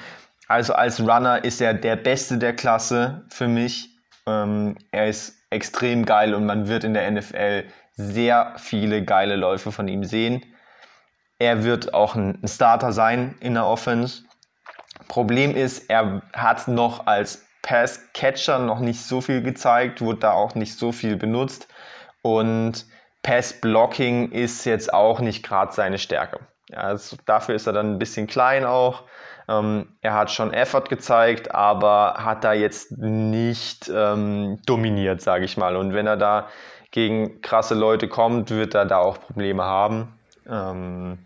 Also als Runner ist er der Beste der Klasse für mich. Ähm, er ist extrem geil und man wird in der NFL sehr viele geile Läufe von ihm sehen. Er wird auch ein Starter sein in der Offense. Problem ist, er hat noch als Pass-Catcher noch nicht so viel gezeigt, wurde da auch nicht so viel benutzt. Und Pass-Blocking ist jetzt auch nicht gerade seine Stärke. Ja, also dafür ist er dann ein bisschen klein auch. Ähm, er hat schon Effort gezeigt, aber hat da jetzt nicht ähm, dominiert, sage ich mal. Und wenn er da gegen krasse Leute kommt, wird er da auch Probleme haben. Ähm,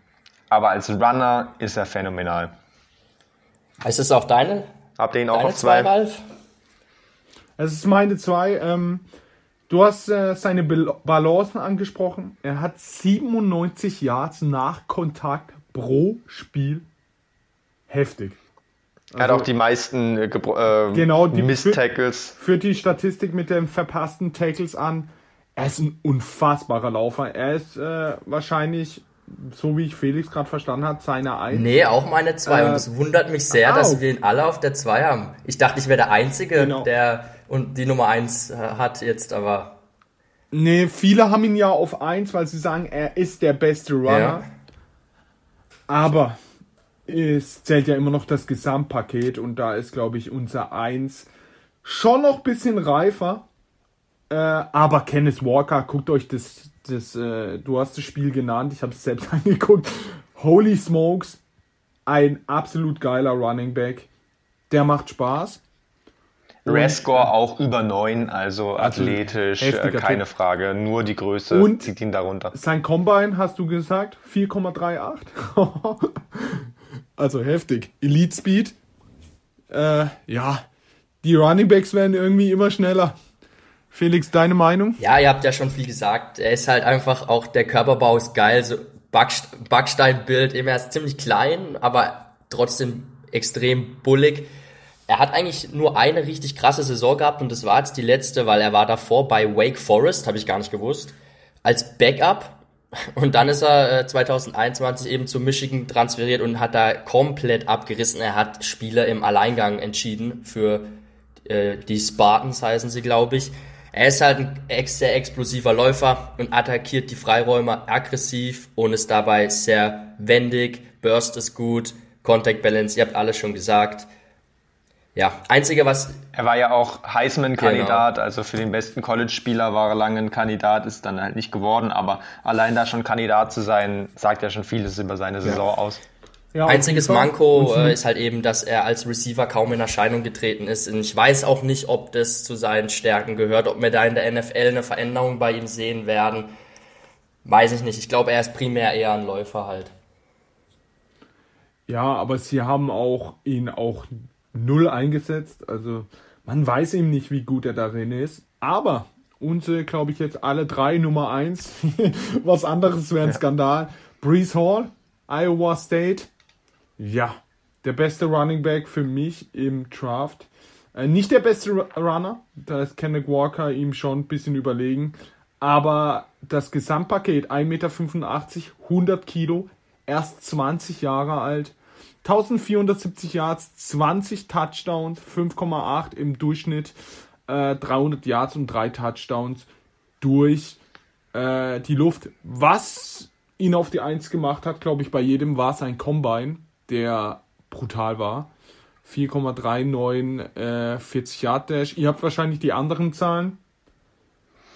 aber als Runner ist er phänomenal. Ist es auch deine, Habt ihr ihn auch deine auf zwei? zwei, Ralf? Es ist meine 2. Ähm, Du hast äh, seine Bal- Balancen angesprochen. Er hat 97 Yards nach Kontakt pro Spiel. Heftig. Er hat auch die meisten äh, äh, Genau, die- Miss-Tackles. Führt die Statistik mit den verpassten Tackles an. Er ist ein unfassbarer Laufer. Er ist äh, wahrscheinlich, so wie ich Felix gerade verstanden hat, seiner Eins. Nee, auch meine zwei. Äh, und es wundert mich sehr, au. dass wir ihn alle auf der 2 haben. Ich dachte, ich wäre der Einzige, Genau. der und die Nummer 1 hat jetzt, aber Nee, viele haben ihn ja auf 1, weil sie sagen, er ist der beste Runner. ja. Aber es zählt ja immer noch das Gesamtpaket und da ist, glaube ich, unser 1 schon noch ein bisschen reifer. Äh, aber Kenneth Walker, guckt euch das, das äh, du hast das Spiel genannt, ich habe es selbst angeguckt. Holy Smokes, ein absolut geiler Running Back. Der macht Spaß. Rescore auch über 9, also Also athletisch, äh, keine Typ. Frage. Nur die Größe Und- zieht ihn darunter. Sein Combine, hast du gesagt, 4,38. also heftig. Elite Speed. Äh, ja, die Running Backs werden irgendwie immer schneller. Felix, deine Meinung? Ja, ihr habt ja schon viel gesagt. Er ist halt einfach auch, der Körperbau ist geil, so Backst Backsteinbild, eben er ist ziemlich klein, aber trotzdem extrem bullig. Er hat eigentlich nur eine richtig krasse Saison gehabt und das war jetzt die letzte, weil er war davor bei Wake Forest, habe ich gar nicht gewusst, als Backup. Und dann ist er äh, 2021 eben zu Michigan transferiert und hat da komplett abgerissen. Er hat Spieler im Alleingang entschieden für äh, die Spartans heißen sie, glaube ich. Er ist halt ein sehr explosiver Läufer und attackiert die Freiräume aggressiv und ist dabei sehr wendig. Burst ist gut, Contact Balance, ihr habt alles schon gesagt. Ja, einzige was, Er war ja auch Heisman-Kandidat, Genau. also für den besten College-Spieler war er lange ein Kandidat, ist dann halt nicht geworden, aber allein da schon Kandidat zu sein, sagt ja schon vieles über seine Saison aus. Ja, einziges. Manko äh, ist halt eben, dass er als Receiver kaum in Erscheinung getreten ist. Und ich weiß auch nicht, ob das zu seinen Stärken gehört, ob wir da in der NFL eine Veränderung bei ihm sehen werden. Weiß ich nicht. Ich glaube, er ist primär eher ein Läufer halt. Ja, aber sie haben auch ihn auch null eingesetzt. Also man weiß eben nicht, wie gut er darin ist. Aber unsere, glaube ich, jetzt alle drei Nummer eins. Was anderes wäre ein Skandal. Brees Hall, Iowa State. Ja, der beste Running Back für mich im Draft. Äh, nicht der beste Ru- Runner, da ist Kenneth Walker ihm schon ein bisschen überlegen. Aber das Gesamtpaket, 1,85 Meter, 100 Kilo, erst 20 Jahre alt, 1470 Yards, 20 Touchdowns, 5,8 im Durchschnitt, äh, 300 Yards und 3 Touchdowns durch äh, die Luft. Was ihn auf die Eins gemacht hat, glaube ich, bei jedem war sein Combine, der brutal war. 4,39 äh, 40 Yard Dash. Ihr habt wahrscheinlich die anderen Zahlen.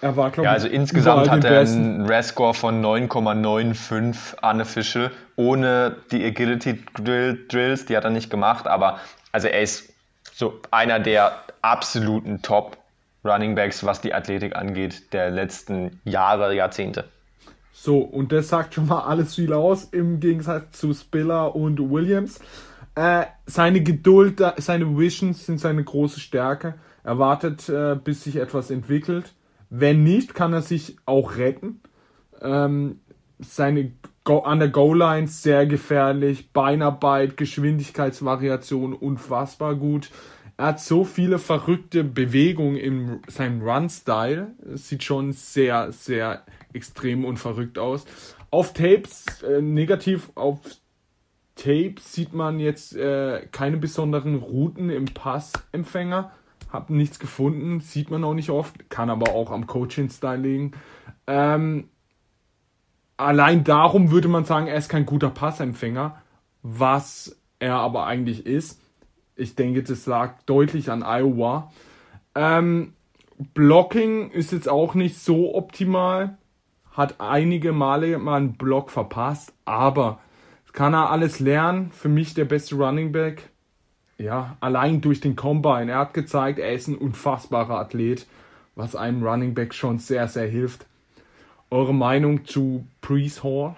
Er war, glaube Ja, also insgesamt hat er Besten. einen RAS-Score von 9,95 unofficial, ohne die Agility Drill Drills, die hat er nicht gemacht, aber also er ist so einer der absoluten Top Running Backs, was die Athletik angeht, der letzten Jahre, Jahrzehnte. So, und das sagt schon mal alles viel aus im Gegensatz zu Spiller und Williams. Äh, seine Geduld, seine Visions sind seine große Stärke. Er wartet, äh, bis sich etwas entwickelt. Wenn nicht, kann er sich auch retten. Ähm, seine Go an der Goal-Line sehr gefährlich. Beinarbeit, Geschwindigkeitsvariation unfassbar gut. Er hat so viele verrückte Bewegungen in seinem Run-Style. Sieht schon sehr, sehr extrem und verrückt aus. Auf Tapes, äh, negativ auf Tapes sieht man jetzt äh, keine besonderen Routen im Passempfänger. Hab nichts gefunden, sieht man auch nicht oft, kann aber auch am Coaching-Style liegen. Ähm, allein darum würde man sagen, er ist kein guter Passempfänger, was er aber eigentlich ist. Ich denke, das lag deutlich an Iowa. Ähm, Blocking ist jetzt auch nicht so optimal. Hat einige Male mal einen Block verpasst, aber kann er alles lernen. Für mich der beste Running Back. Ja, allein durch den Combine. Er hat gezeigt, er ist ein unfassbarer Athlet, was einem Running Back schon sehr, sehr hilft. Eure Meinung zu Brees Hall?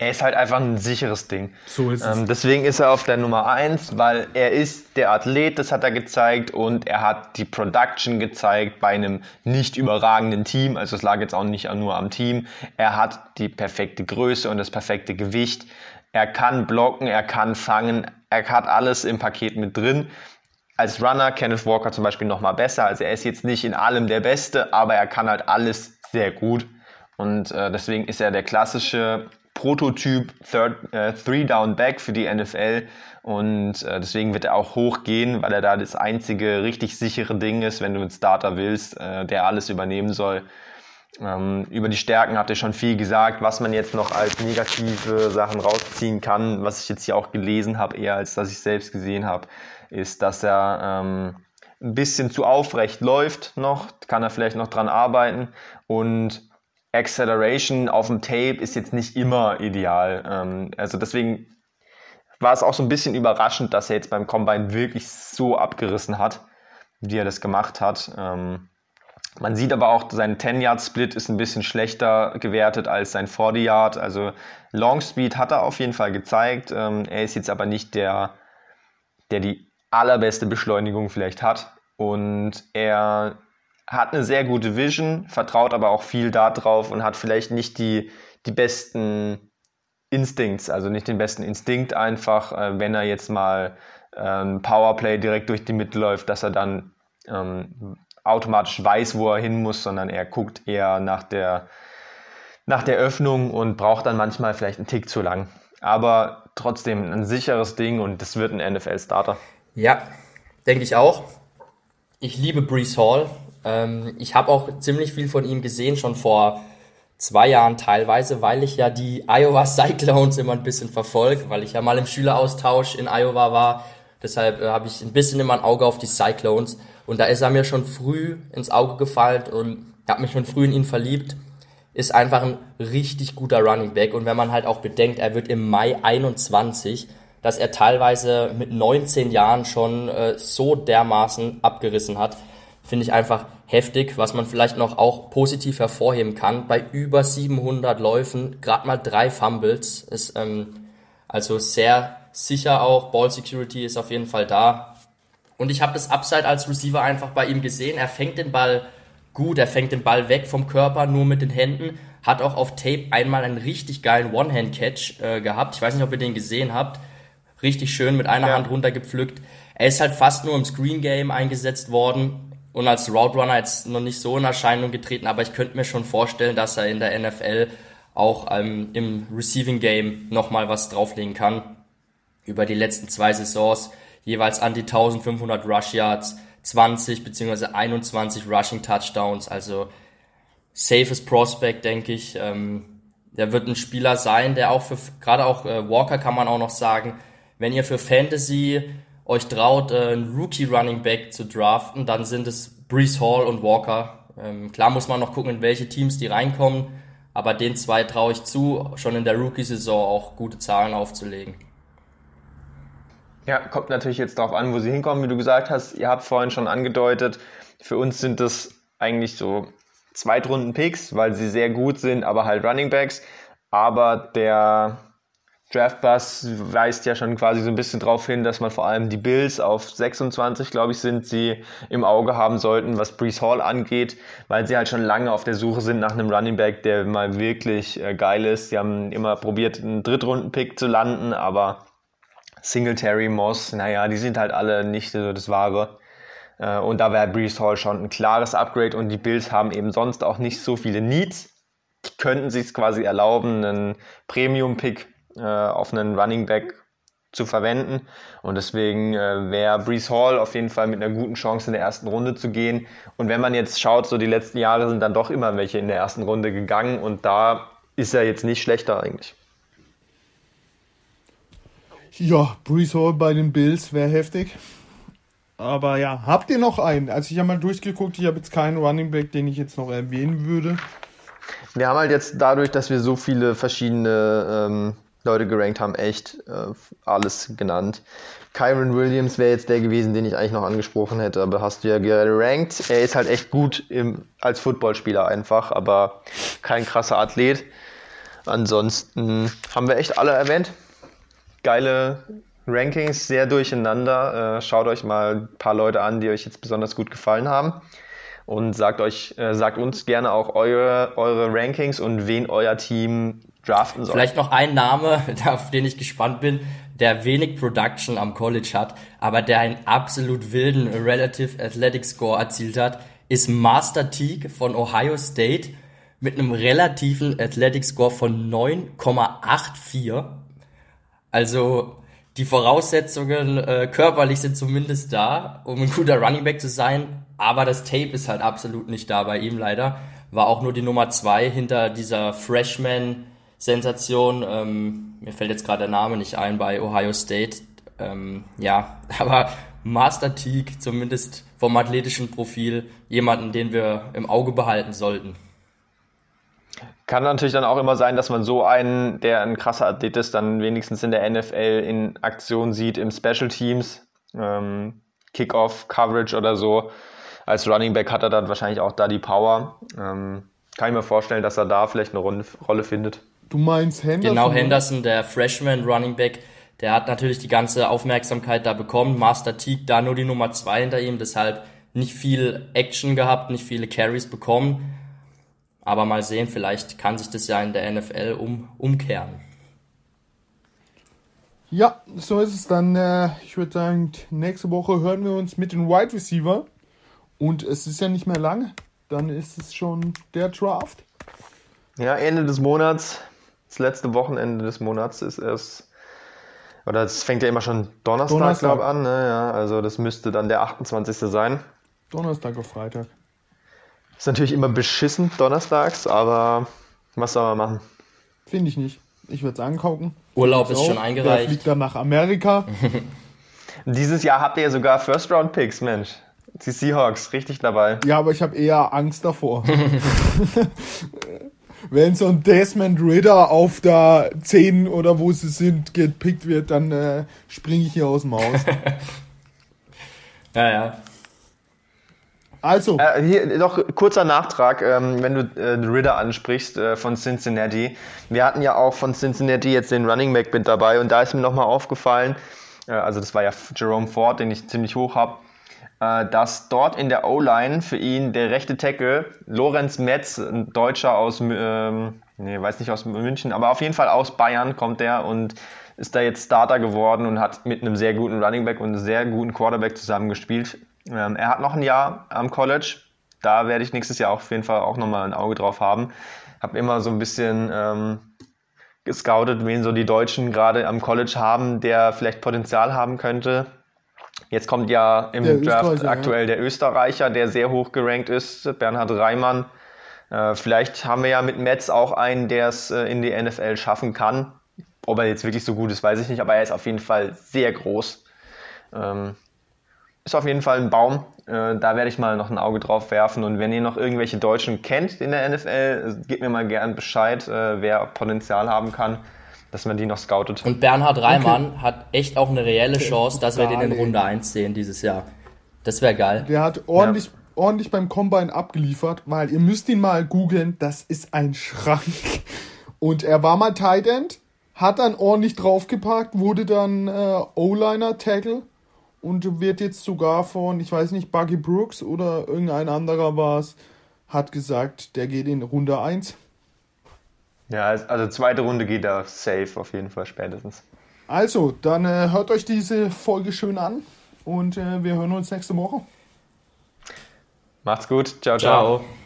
er ist halt einfach ein sicheres Ding. So ist es. Ähm, deswegen ist er auf der Nummer 1, weil er ist der Athlet, das hat er gezeigt und er hat die Production gezeigt bei einem nicht überragenden Team. Also es lag jetzt auch nicht nur am Team. Er hat die perfekte Größe und das perfekte Gewicht. Er kann blocken, er kann fangen, er hat alles im Paket mit drin. Als Runner Kenneth Walker zum Beispiel nochmal besser. Also er ist jetzt nicht in allem der Beste, aber er kann halt alles sehr gut. Und äh, deswegen ist er der klassische Prototyp Third, äh, Three Down Back für die NFL und äh, deswegen wird er auch hochgehen, weil er da das einzige richtig sichere Ding ist, wenn du einen Starter willst, äh, der alles übernehmen soll. Ähm, über die Stärken habt ihr schon viel gesagt, was man jetzt noch als negative Sachen rausziehen kann, was ich jetzt hier auch gelesen habe, eher als dass ich selbst gesehen habe, ist, dass er ähm, ein bisschen zu aufrecht läuft noch, kann er vielleicht noch dran arbeiten und Acceleration auf dem Tape ist jetzt nicht immer ideal. Ähm, also deswegen war es auch so ein bisschen überraschend, dass er jetzt beim Combine wirklich so abgerissen hat, wie er das gemacht hat. Ähm, man sieht aber auch, sein 10-Yard-Split ist ein bisschen schlechter gewertet als sein 40-Yard. Also Long Speed hat er auf jeden Fall gezeigt. Ähm, er ist jetzt aber nicht der, der die allerbeste Beschleunigung vielleicht hat. Und er hat eine sehr gute Vision, vertraut aber auch viel darauf und hat vielleicht nicht die, die besten Instincts, also nicht den besten Instinkt einfach, äh, wenn er jetzt mal ein Powerplay direkt durch die Mitte läuft, dass er dann ähm, automatisch weiß, wo er hin muss, sondern er guckt eher nach der, nach der Öffnung und braucht dann manchmal vielleicht einen Tick zu lang. Aber trotzdem ein sicheres Ding und das wird ein NFL-Starter. Ja, denke ich auch. Ich liebe Brees Hall. Ähm, ich habe auch ziemlich viel von ihm gesehen, schon vor zwei Jahren teilweise, weil ich ja die Iowa Cyclones immer ein bisschen verfolge, weil ich ja mal im Schüleraustausch in Iowa war. Deshalb äh, habe ich ein bisschen immer ein Auge auf die Cyclones. Und da ist er mir schon früh ins Auge gefallen und habe mich schon früh in ihn verliebt. Ist einfach ein richtig guter Running Back. Und wenn man halt auch bedenkt, er wird im Mai 21, dass er teilweise mit 19 Jahren schon äh, so dermaßen abgerissen hat, finde ich einfach heftig, was man vielleicht noch auch positiv hervorheben kann. Bei über 700 Läufen, gerade mal drei Fumbles, ist ähm, also sehr sicher auch. Ball Security ist auf jeden Fall da. Und ich habe das Upside als Receiver einfach bei ihm gesehen. Er fängt den Ball gut, er fängt den Ball weg vom Körper, nur mit den Händen. Hat auch auf Tape einmal einen richtig geilen One-Hand-Catch äh, gehabt. Ich weiß nicht, ob ihr den gesehen habt. Richtig schön mit einer ja. Hand runtergepflückt. Er ist halt fast nur im Screen Game eingesetzt worden und als Route Runner jetzt noch nicht so in Erscheinung getreten, aber ich könnte mir schon vorstellen, dass er in der NFL auch ähm, im Receiving Game nochmal was drauflegen kann. Über die letzten zwei Saisons jeweils an die 1500 Rush Yards, 20 bzw. 21 Rushing Touchdowns, also safes Prospect, denke ich. Ähm, der wird ein Spieler sein, der auch für, gerade auch äh, Walker kann man auch noch sagen, wenn ihr für Fantasy euch traut, äh, einen Rookie Running Back zu draften, dann sind es Brees Hall und Walker. Ähm, klar muss man noch gucken, in welche Teams die reinkommen, aber den zwei traue ich zu, schon in der Rookie-Saison auch gute Zahlen aufzulegen. Ja, kommt natürlich jetzt darauf an, wo sie hinkommen, wie du gesagt hast. Ihr habt vorhin schon angedeutet, für uns sind das eigentlich so Zweitrunden-Picks, weil sie sehr gut sind, aber halt Running Backs. Aber der Draftbus weist ja schon quasi so ein bisschen darauf hin, dass man vor allem die Bills auf 26, glaube ich, sind sie im Auge haben sollten, was Brees Hall angeht, weil sie halt schon lange auf der Suche sind nach einem Running Back, der mal wirklich äh, geil ist. Sie haben immer probiert, einen Drittrunden-Pick zu landen, aber Singletary, Moss, naja, die sind halt alle nicht so das Wahre. Äh, und da wäre Brees Hall schon ein klares Upgrade und die Bills haben eben sonst auch nicht so viele Needs. Die könnten sich quasi erlauben, einen Premium-Pick äh, auf einen Running Back zu verwenden. Und deswegen äh, wäre Brees Hall auf jeden Fall mit einer guten Chance in der ersten Runde zu gehen. Und wenn man jetzt schaut, so die letzten Jahre sind dann doch immer welche in der ersten Runde gegangen und da ist er jetzt nicht schlechter eigentlich. Ja, Brees Hall bei den Bills wäre heftig. Aber ja, habt ihr noch einen? Also ich habe mal durchgeguckt, ich habe jetzt keinen Running Back, den ich jetzt noch erwähnen würde. Wir haben halt jetzt dadurch, dass wir so viele verschiedene ähm, Leute gerankt haben, echt äh, alles genannt. Kyron Williams wäre jetzt der gewesen, den ich eigentlich noch angesprochen hätte, aber hast du ja gerankt. Er ist halt echt gut im, als Footballspieler einfach, aber kein krasser Athlet. Ansonsten haben wir echt alle erwähnt. Geile Rankings, sehr durcheinander. Äh, schaut euch mal ein paar Leute an, die euch jetzt besonders gut gefallen haben. Und sagt euch, äh, sagt uns gerne auch eure, eure Rankings und wen euer Team draften soll. Vielleicht noch ein Name, auf den ich gespannt bin, der wenig Production am College hat, aber der einen absolut wilden Relative Athletic Score erzielt hat, ist Master Teague von Ohio State mit einem relativen Athletic Score von 9,84. Also die Voraussetzungen äh, körperlich sind zumindest da, um ein guter Running Back zu sein, aber das Tape ist halt absolut nicht da bei ihm leider. War auch nur die Nummer zwei hinter dieser Freshman-Sensation. Ähm, mir fällt jetzt gerade der Name nicht ein bei Ohio State. Ähm, ja, aber Master Teague, zumindest vom athletischen Profil, jemanden, den wir im Auge behalten sollten. Kann natürlich dann auch immer sein, dass man so einen, der ein krasser Athlet ist, dann wenigstens in der NFL in Aktion sieht, im Special Teams, ähm, Kickoff, Coverage oder so. Als Running Back hat er dann wahrscheinlich auch da die Power. Ähm, kann ich mir vorstellen, dass er da vielleicht eine Rolle, Rolle findet. Du meinst Henderson? Genau, Henderson, der Freshman Running Back, der hat natürlich die ganze Aufmerksamkeit da bekommen. Master Teague da nur die Nummer zwei hinter ihm, deshalb nicht viel Action gehabt, nicht viele Carries bekommen. Aber mal sehen, vielleicht kann sich das ja in der NFL um, umkehren. Ja, so ist es dann. Äh, ich würde sagen, nächste Woche hören wir uns mit den Wide Receiver. Und es ist ja nicht mehr lang. Dann ist es schon der Draft. Ja, Ende des Monats, das letzte Wochenende des Monats ist erst, oder es fängt ja immer schon Donnerstag, Donnerstag. glaube an. Ne? Ja, also das müsste dann der 28. sein. Donnerstag auf Freitag. Ist natürlich immer beschissen donnerstags, aber was soll man machen? Finde ich nicht. Ich würde es angucken. Urlaub Ich ist schon Der eingereicht. fliegt dann nach Amerika. Dieses Jahr habt ihr ja sogar First Round Picks, Mensch. Die Seahawks, richtig dabei. Ja, aber ich habe eher Angst davor. Wenn so ein Desmond Ritter auf der 10 oder wo sie sind gepickt wird, dann äh, springe ich hier aus dem Haus. Ja, ja. Also, Äh, hier noch kurzer Nachtrag, ähm, wenn du äh, Ritter ansprichst äh, von Cincinnati. Wir hatten ja auch von Cincinnati jetzt den Running Back mit dabei und da ist mir nochmal aufgefallen, äh, also das war ja Jerome Ford, den ich ziemlich hoch habe, äh, dass dort in der O-Line für ihn der rechte Tackle, Lorenz Metz, ein Deutscher aus, ähm, nee, weiß nicht aus München, aber auf jeden Fall aus Bayern kommt der und ist da jetzt Starter geworden und hat mit einem sehr guten Running Back und einem sehr guten Quarterback zusammen gespielt. Ähm, er hat noch ein Jahr am College. Da werde ich nächstes Jahr auf jeden Fall auch nochmal ein Auge drauf haben. Habe immer so ein bisschen ähm, gescoutet, wen so die Deutschen gerade am College haben, der vielleicht Potenzial haben könnte. Jetzt kommt ja im Der Draft Österreicher, ja. aktuell der Österreicher, der sehr hoch gerankt ist, Bernhard Reimann. Äh, vielleicht haben wir ja mit Metz auch einen, der es äh, in die NFL schaffen kann. Ob er jetzt wirklich so gut ist, weiß ich nicht, aber er ist auf jeden Fall sehr groß. Ähm, ist auf jeden Fall ein Baum. Äh, da werde ich mal noch ein Auge drauf werfen. Und wenn ihr noch irgendwelche Deutschen kennt in der NFL, gebt mir mal gern Bescheid, äh, wer Potenzial haben kann, dass man die noch scoutet. Und Bernhard Reimann hat echt auch eine reelle ist Chance, dass wir den in. Runde 1 sehen dieses Jahr. Das wäre geil. der hat ordentlich, ordentlich beim Combine abgeliefert, weil ihr müsst ihn mal googeln, das ist ein Schrank. Und er war mal Tight End, hat dann ordentlich draufgepackt, wurde dann äh, O-Liner Tackle und wird jetzt sogar von, ich weiß nicht, Buggy Brooks oder irgendein anderer war es, hat gesagt, der geht in Runde 1. Ja, also zweite Runde geht da safe auf jeden Fall spätestens. Also, dann äh, hört euch diese Folge schön an und äh, wir hören uns nächste Woche. Macht's gut. ciao. ciao. Ciao.